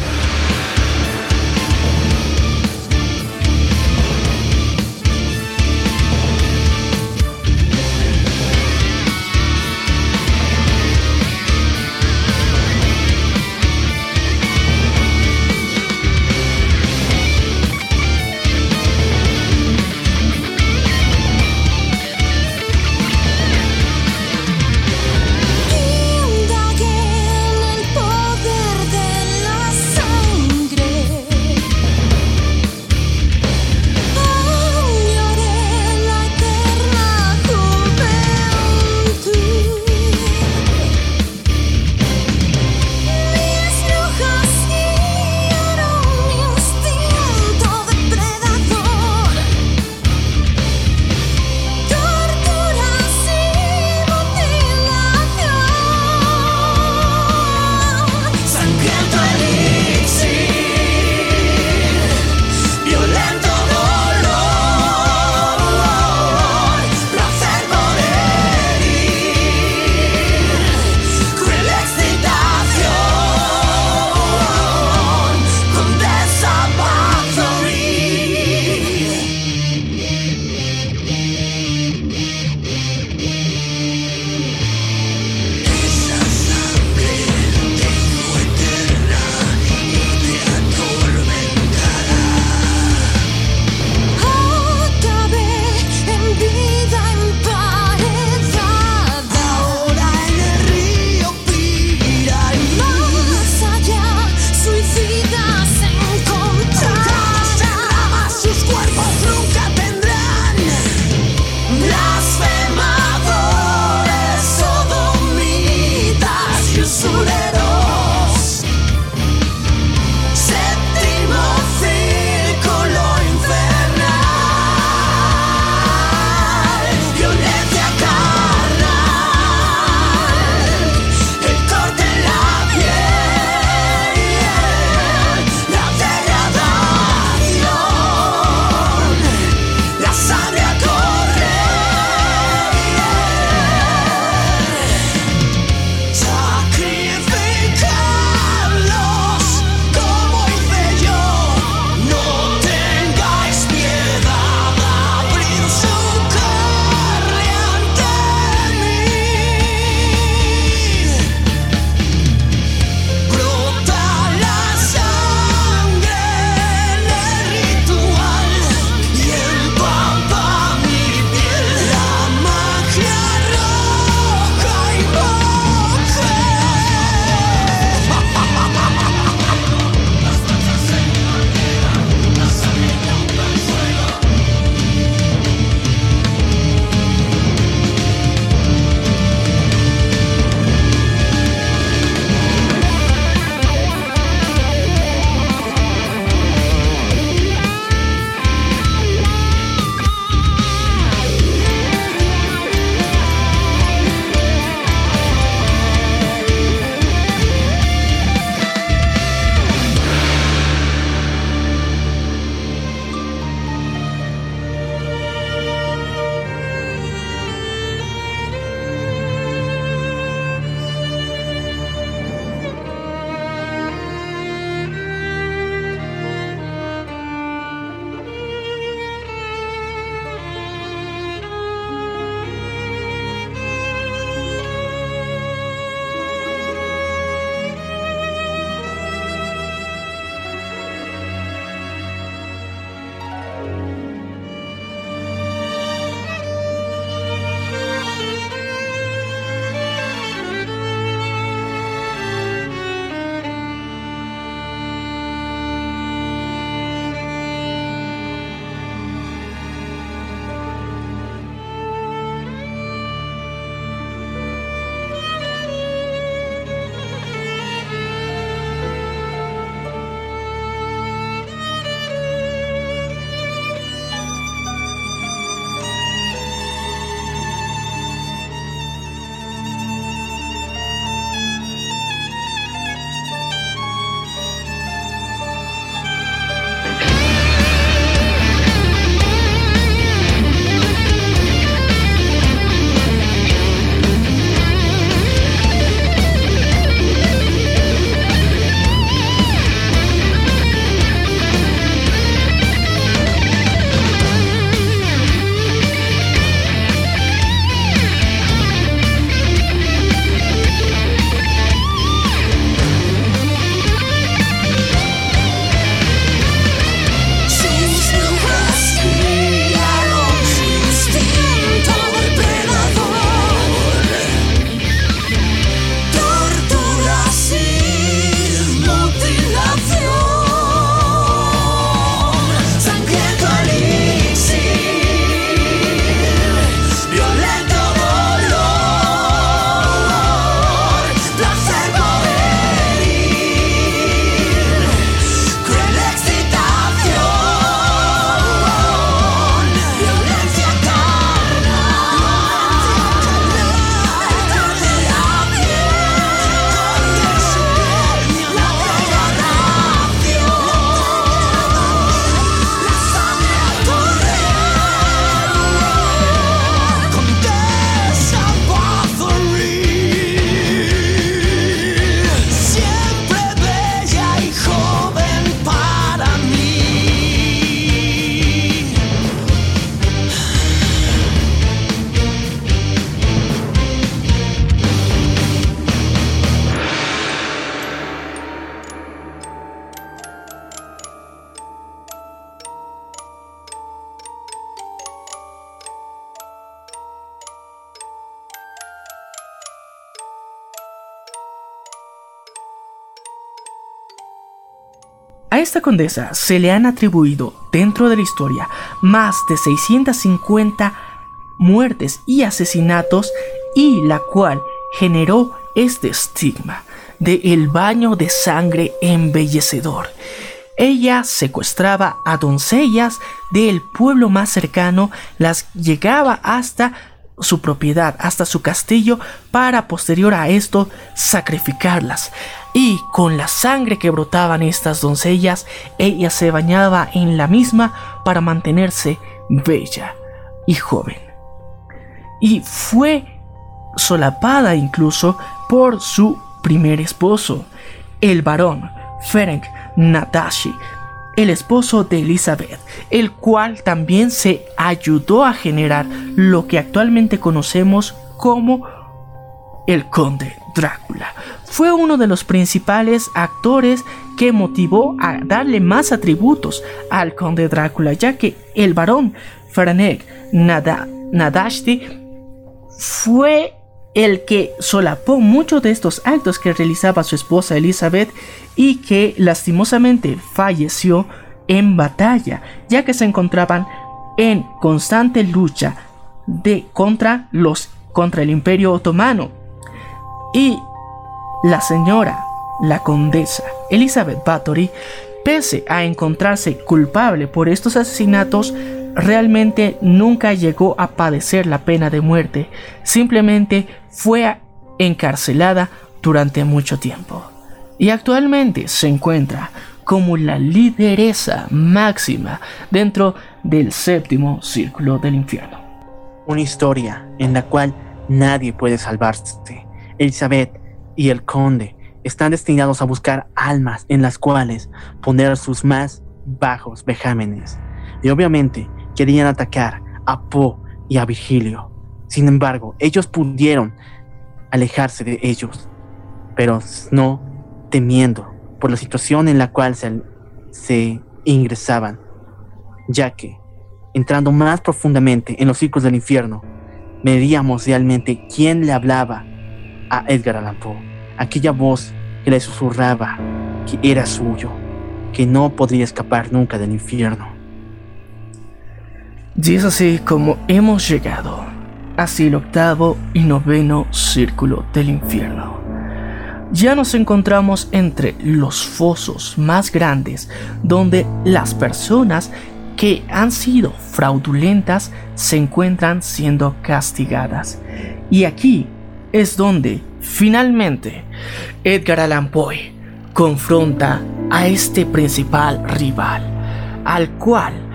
Esta condesa se le han atribuido dentro de la historia más de 650 muertes y asesinatos y la cual generó este estigma de el baño de sangre embellecedor. Ella secuestraba a doncellas del pueblo más cercano, las llegaba hasta su propiedad, hasta su castillo, para posterior a esto sacrificarlas. Y con la sangre que brotaban estas doncellas, ella se bañaba en la misma para mantenerse bella y joven. Y fue solapada incluso por su primer esposo, el varón Ferenc Natashi, el esposo de Elizabeth, el cual también se ayudó a generar lo que actualmente conocemos como el conde Drácula. Fue uno de los principales actores que motivó a darle más atributos al conde Drácula, ya que el varón Ferenc Nadashti fue el que solapó muchos de estos actos que realizaba su esposa Elizabeth y que lastimosamente falleció en batalla, ya que se encontraban en constante lucha de contra los contra el Imperio Otomano. Y la señora, la condesa Elizabeth Bathory, pese a encontrarse culpable por estos asesinatos, realmente nunca llegó a padecer la pena de muerte, simplemente fue encarcelada durante mucho tiempo y actualmente se encuentra como la lideresa máxima dentro del séptimo círculo del infierno. Una historia en la cual nadie puede salvarse. Elizabeth y el conde están destinados a buscar almas en las cuales poner sus más bajos vejámenes. Y obviamente querían atacar a Poe y a Virgilio. Sin embargo, ellos pudieron alejarse de ellos, pero no temiendo por la situación en la cual se, se ingresaban, ya que, entrando más profundamente en los círculos del infierno, veríamos realmente quién le hablaba a Edgar Allan Poe, aquella voz que le susurraba que era suyo, que no podría escapar nunca del infierno. Y es así como hemos llegado hacia el octavo y noveno círculo del infierno. Ya nos encontramos entre los fosos más grandes donde las personas que han sido fraudulentas se encuentran siendo castigadas. Y aquí es donde finalmente Edgar Allan Poe confronta a este principal rival, al cual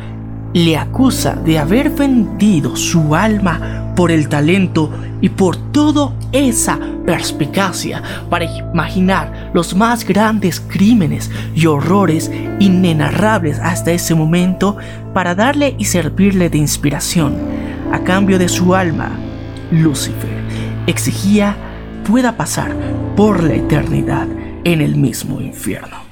le acusa de haber vendido su alma por el talento y por toda esa perspicacia para imaginar los más grandes crímenes y horrores inenarrables hasta ese momento para darle y servirle de inspiración. A cambio de su alma, Lucifer exigía pueda pasar por la eternidad en el mismo infierno.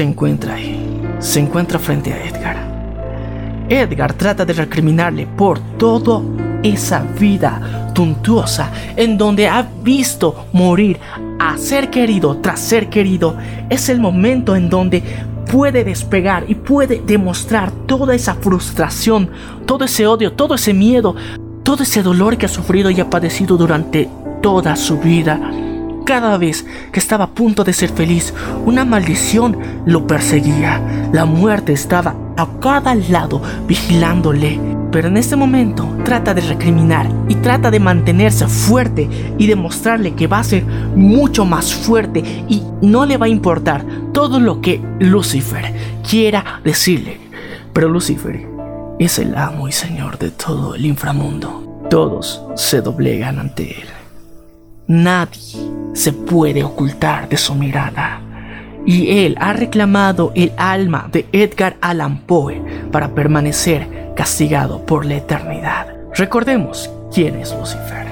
Se encuentra ahí, se encuentra frente a Edgar. Edgar trata de recriminarle por toda esa vida tuntuosa en donde ha visto morir a ser querido tras ser querido. Es el momento en donde puede despegar y puede demostrar toda esa frustración, todo ese odio, todo ese miedo, todo ese dolor que ha sufrido y ha padecido durante toda su vida. Cada vez que estaba a punto de ser feliz, una maldición lo perseguía. La muerte estaba a cada lado vigilándole. Pero en este momento trata de recriminar y trata de mantenerse fuerte y demostrarle que va a ser mucho más fuerte y no le va a importar todo lo que Lucifer quiera decirle. Pero Lucifer es el amo y señor de todo el inframundo. Todos se doblegan ante él. Nadie se puede ocultar de su mirada. Y él ha reclamado el alma de Edgar Allan Poe para permanecer castigado por la eternidad. Recordemos quién es Lucifer.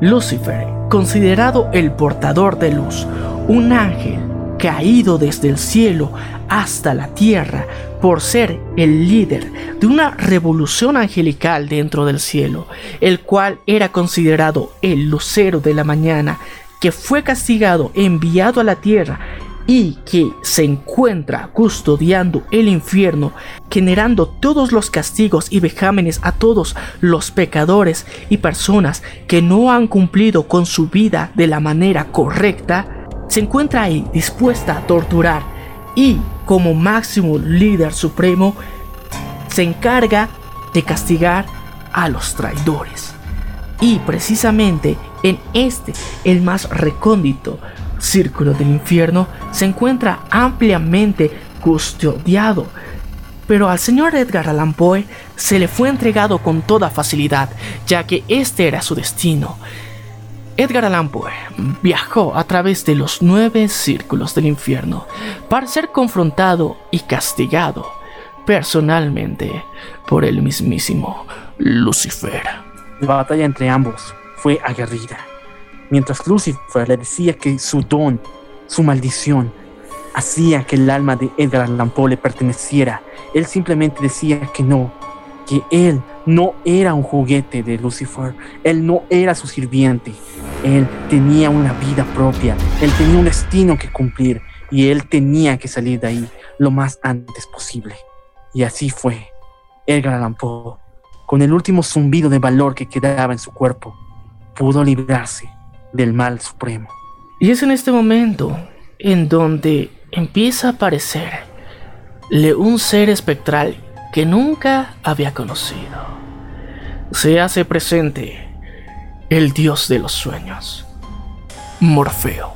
Lucifer, considerado el portador de luz, un ángel caído desde el cielo hasta la tierra por ser el líder de una revolución angelical dentro del cielo, el cual era considerado el lucero de la mañana, que fue castigado, enviado a la tierra y que se encuentra custodiando el infierno, generando todos los castigos y vejámenes a todos los pecadores y personas que no han cumplido con su vida de la manera correcta, se encuentra ahí dispuesta a torturar y como máximo líder supremo se encarga de castigar a los traidores. Y precisamente en este, el más recóndito círculo del infierno, se encuentra ampliamente custodiado. Pero al señor Edgar Allan Poe se le fue entregado con toda facilidad, ya que este era su destino. Edgar Allan Poe viajó a través de los nueve círculos del infierno para ser confrontado y castigado personalmente por el mismísimo Lucifer. La batalla entre ambos fue aguerrida. Mientras Lucifer le decía que su don, su maldición, hacía que el alma de Edgar Allan Poe le perteneciera, él simplemente decía que no, que él no era un juguete de Lucifer, él no era su sirviente, él tenía una vida propia, él tenía un destino que cumplir y él tenía que salir de ahí lo más antes posible. Y así fue. Edgar Allan Poe, con el último zumbido de valor que quedaba en su cuerpo, pudo librarse del mal supremo. Y es en este momento en donde empieza a aparecerle un ser espectral que nunca había conocido. Se hace presente el dios de los sueños, Morfeo.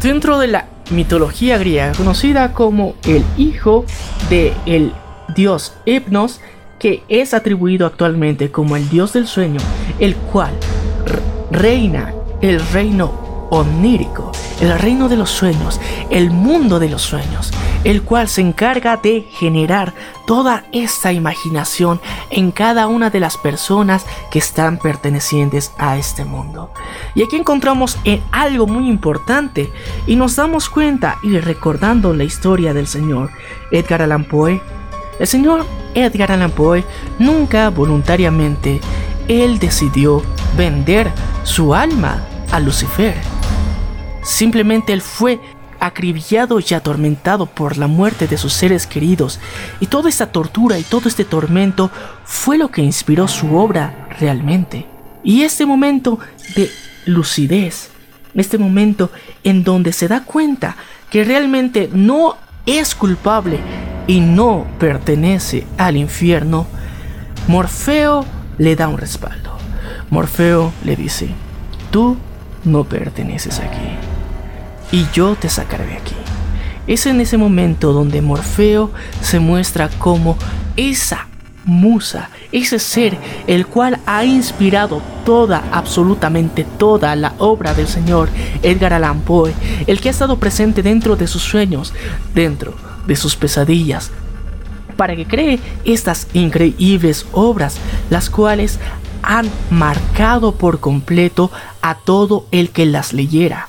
Dentro de la mitología griega conocida como el hijo de el dios Hypnos, que es atribuido actualmente como el dios del sueño, el cual reina el reino onírico, el reino de los sueños, el mundo de los sueños, el cual se encarga de generar toda esta imaginación en cada una de las personas que están pertenecientes a este mundo. Y aquí encontramos en algo muy importante y nos damos cuenta y recordando la historia del señor Edgar Allan Poe. El señor Edgar Allan Poe nunca voluntariamente él decidió vender su alma a Lucifer. Simplemente él fue acribillado y atormentado por la muerte de sus seres queridos, y toda esta tortura y todo este tormento fue lo que inspiró su obra realmente. Y este momento de lucidez, este momento en donde se da cuenta que realmente no es culpable y no pertenece al infierno, Morfeo le da un respaldo. Morfeo le dice, tú no perteneces aquí y yo te sacaré de aquí. Es en ese momento donde Morfeo se muestra como esa musa, ese ser el cual ha inspirado toda, absolutamente toda la obra del señor Edgar Allan Poe, el que ha estado presente dentro de sus sueños, dentro de sus pesadillas, para que cree estas increíbles obras, las cuales han marcado por completo a todo el que las leyera.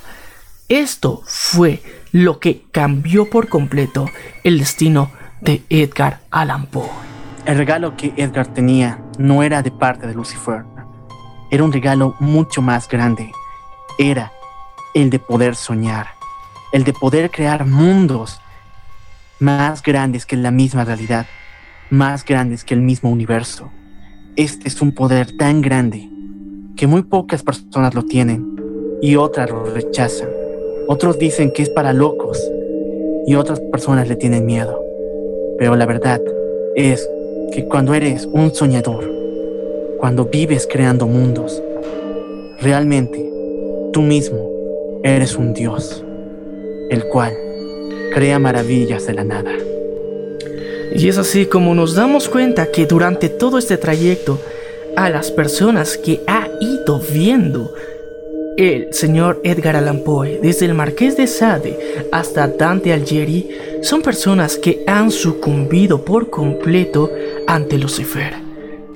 Esto fue lo que cambió por completo el destino de Edgar Allan Poe. El regalo que Edgar tenía no era de parte de Lucifer. Era un regalo mucho más grande. Era el de poder soñar, el de poder crear mundos más grandes que la misma realidad, más grandes que el mismo universo. Este es un poder tan grande que muy pocas personas lo tienen y otras lo rechazan. Otros dicen que es para locos y otras personas le tienen miedo. Pero la verdad es que cuando eres un soñador, cuando vives creando mundos, realmente tú mismo eres un Dios, el cual crea maravillas de la nada. Y es así como nos damos cuenta que durante todo este trayecto, a las personas que ha ido viendo el señor Edgar Allan Poe, desde el Marqués de Sade hasta Dante Alighieri, son personas que han sucumbido por completo ante Lucifer,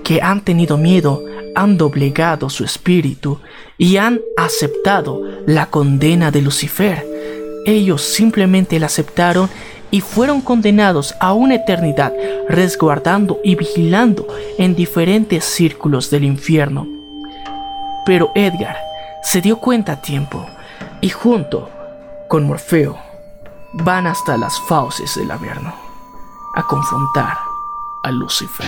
que han tenido miedo, han doblegado su espíritu y han aceptado la condena de Lucifer. Ellos simplemente la aceptaron y fueron condenados a una eternidad resguardando y vigilando en diferentes círculos del infierno. Pero Edgar, se dio cuenta a tiempo y junto con Morfeo van hasta las fauces del Averno a confrontar a Lucifer.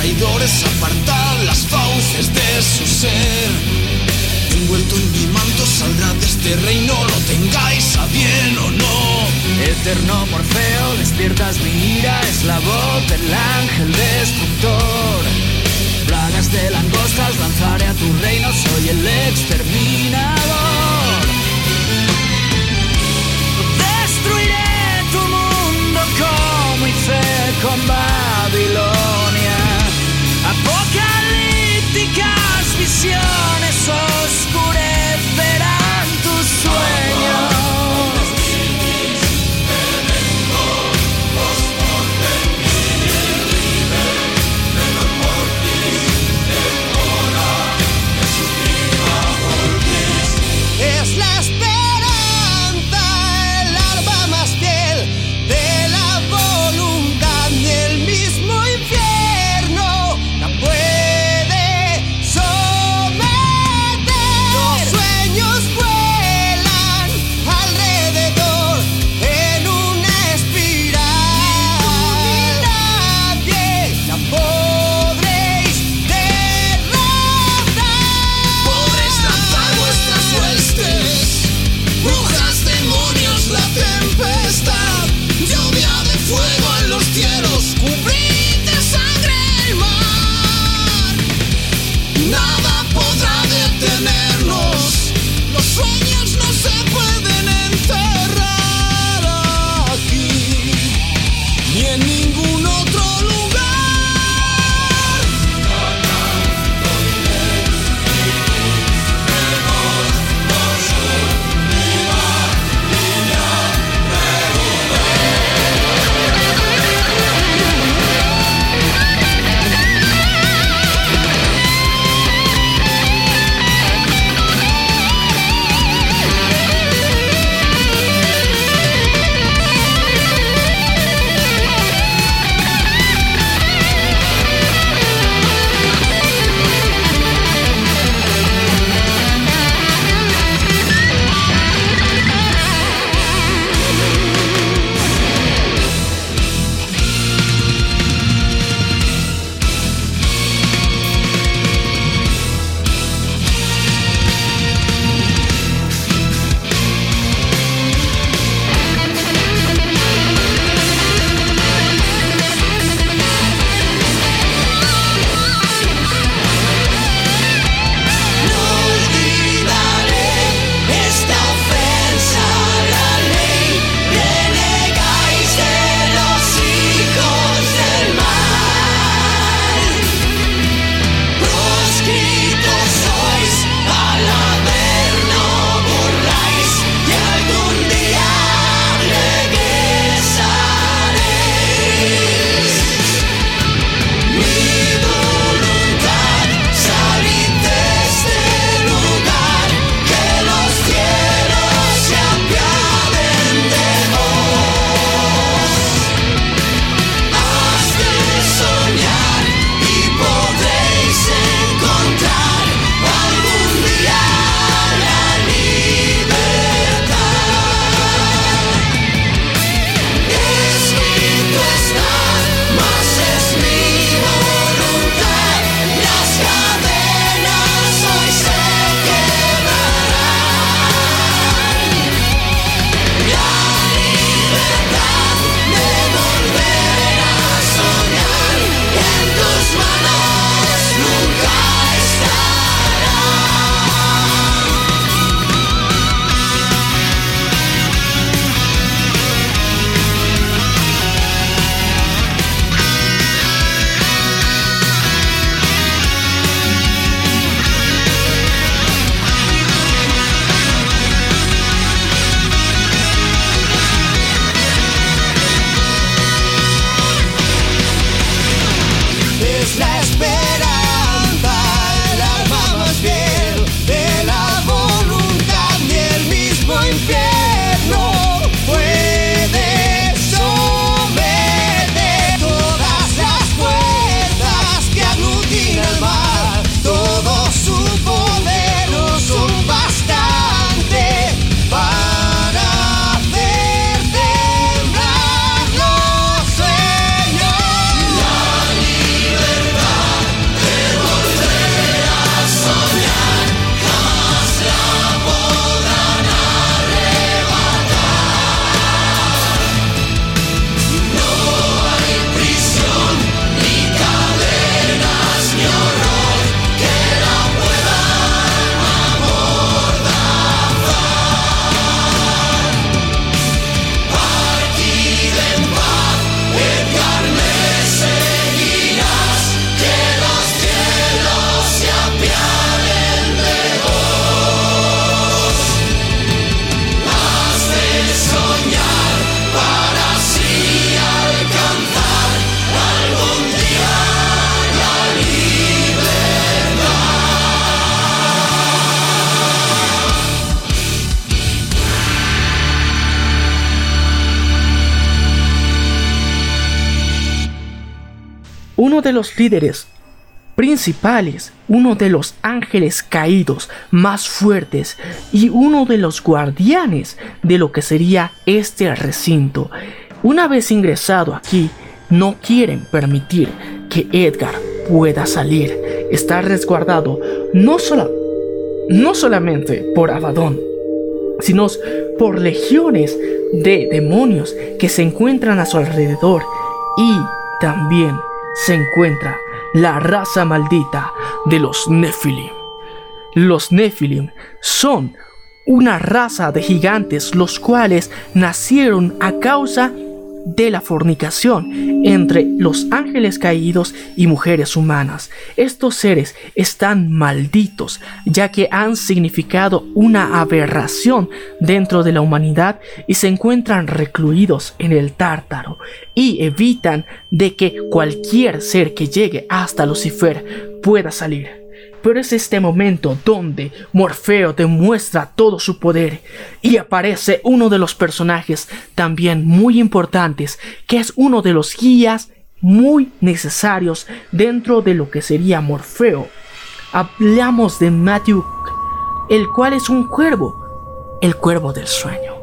Traidores apartar las fauces de su ser. Envuelto en mi manto saldrá de este reino, lo tengáis a bien o no. Eterno Morfeo, despiertas mi ira, es la voz del ángel destructor. Plagas de langostas lanzaré a tu reino, soy el exterminador. Destruiré tu mundo como hice con Babilonia. De los líderes principales, uno de los ángeles caídos más fuertes y uno de los guardianes de lo que sería este recinto. Una vez ingresado aquí, no quieren permitir que Edgar pueda salir. Está resguardado no, solo, no solamente por Abaddon, sino por legiones de demonios que se encuentran a su alrededor y también se encuentra la raza maldita de los Nephilim. Los Nephilim son una raza de gigantes los cuales nacieron a causa de la fornicación entre los ángeles caídos y mujeres humanas. Estos seres están malditos ya que han significado una aberración dentro de la humanidad y se encuentran recluidos en el tártaro y evitan de que cualquier ser que llegue hasta Lucifer pueda salir. Pero es este momento donde Morfeo demuestra todo su poder y aparece uno de los personajes también muy importantes, que es uno de los guías muy necesarios dentro de lo que sería Morfeo. Hablamos de Matthew, el cual es un cuervo, el cuervo del sueño,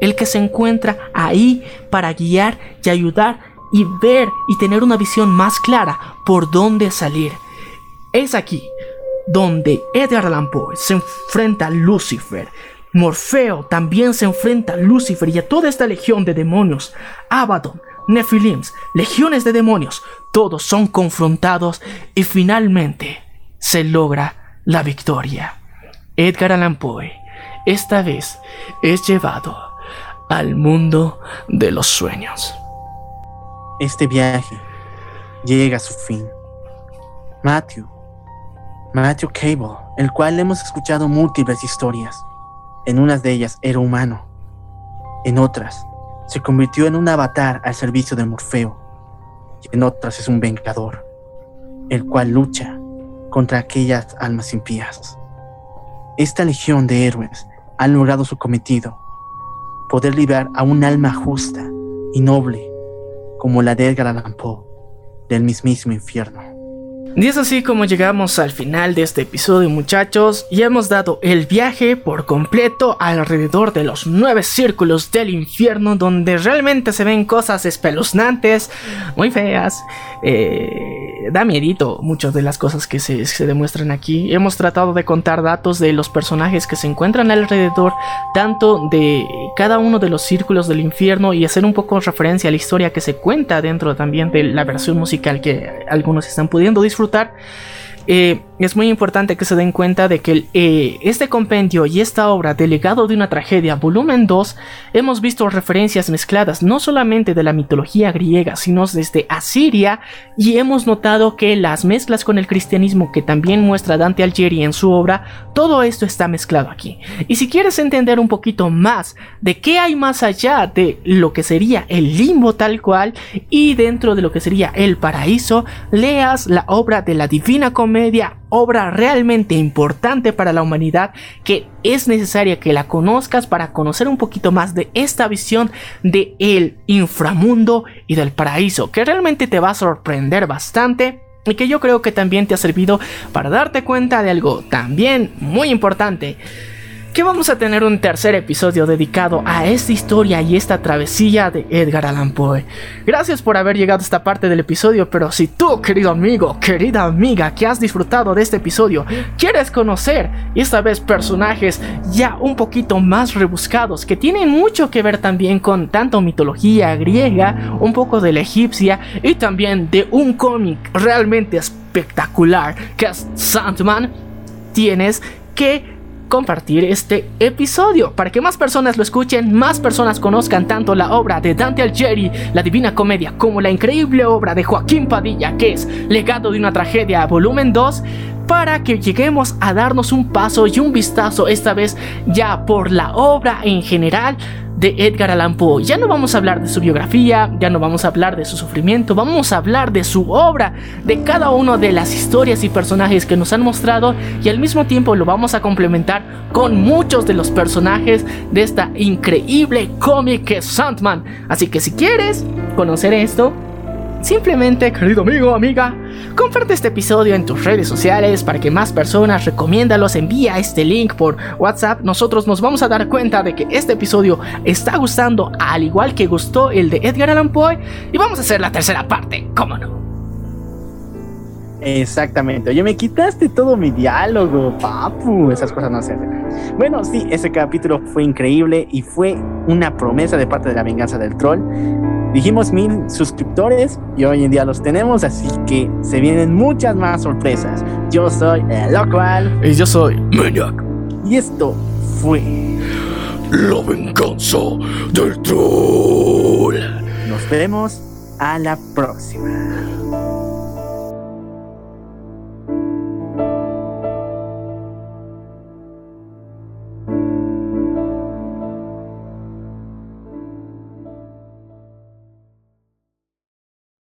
el que se encuentra ahí para guiar y ayudar y ver y tener una visión más clara por dónde salir. Es aquí donde Edgar Allan Poe se enfrenta a Lucifer. Morfeo también se enfrenta a Lucifer y a toda esta legión de demonios. Abaddon, Nephilims, legiones de demonios, todos son confrontados y finalmente se logra la victoria. Edgar Allan Poe esta vez es llevado al mundo de los sueños. Este viaje llega a su fin. Matthew Matthew Cable, el cual hemos escuchado múltiples historias. En unas de ellas era humano, en otras se convirtió en un avatar al servicio de Morfeo, y en otras es un vengador, el cual lucha contra aquellas almas impías. Esta legión de héroes ha logrado su cometido, poder librar a un alma justa y noble como la de Edgar Poe del mismísimo infierno. Y es así como llegamos al final de este episodio muchachos. Y hemos dado el viaje por completo alrededor de los nueve círculos del infierno donde realmente se ven cosas espeluznantes, muy feas, eh, da miedito muchas de las cosas que se, se demuestran aquí. Hemos tratado de contar datos de los personajes que se encuentran alrededor, tanto de cada uno de los círculos del infierno y hacer un poco referencia a la historia que se cuenta dentro también de la versión musical que algunos están pudiendo disfrutar eh, es muy importante que se den cuenta de que eh, este compendio y esta obra de legado de una tragedia, volumen 2, hemos visto referencias mezcladas no solamente de la mitología griega, sino desde Asiria, y hemos notado que las mezclas con el cristianismo que también muestra Dante Alighieri en su obra, todo esto está mezclado aquí. Y si quieres entender un poquito más de qué hay más allá de lo que sería el limbo tal cual y dentro de lo que sería el paraíso, leas la obra de la Divina Comedia obra realmente importante para la humanidad que es necesaria que la conozcas para conocer un poquito más de esta visión de el inframundo y del paraíso que realmente te va a sorprender bastante y que yo creo que también te ha servido para darte cuenta de algo también muy importante que vamos a tener un tercer episodio dedicado a esta historia y esta travesía de Edgar Allan Poe. Gracias por haber llegado a esta parte del episodio, pero si tú, querido amigo, querida amiga, que has disfrutado de este episodio, quieres conocer esta vez personajes ya un poquito más rebuscados, que tienen mucho que ver también con tanto mitología griega, un poco de la egipcia y también de un cómic realmente espectacular que es Sandman, tienes que compartir este episodio. Para que más personas lo escuchen, más personas conozcan tanto la obra de Dante Alighieri, la Divina Comedia, como la increíble obra de Joaquín Padilla, que es Legado de una Tragedia, volumen 2, para que lleguemos a darnos un paso y un vistazo esta vez ya por la obra en general de Edgar Allan Poe. Ya no vamos a hablar de su biografía, ya no vamos a hablar de su sufrimiento, vamos a hablar de su obra, de cada una de las historias y personajes que nos han mostrado y al mismo tiempo lo vamos a complementar con muchos de los personajes de esta increíble cómic que Sandman. Así que si quieres conocer esto, simplemente, querido amigo, amiga, comparte este episodio en tus redes sociales para que más personas recomiéndalos, envía este link por WhatsApp. Nosotros nos vamos a dar cuenta de que este episodio está gustando al igual que gustó el de Edgar Allan Poe y vamos a hacer la tercera parte, cómo no. Exactamente. Oye, me quitaste todo mi diálogo, papu. Esas cosas no se hacen. Bueno, sí, ese capítulo fue increíble y fue una promesa de parte de la venganza del troll. Dijimos mil suscriptores y hoy en día los tenemos, así que se vienen muchas más sorpresas. Yo soy el local. Y yo soy Maniac. Y esto fue La venganza del troll. Nos vemos a la próxima.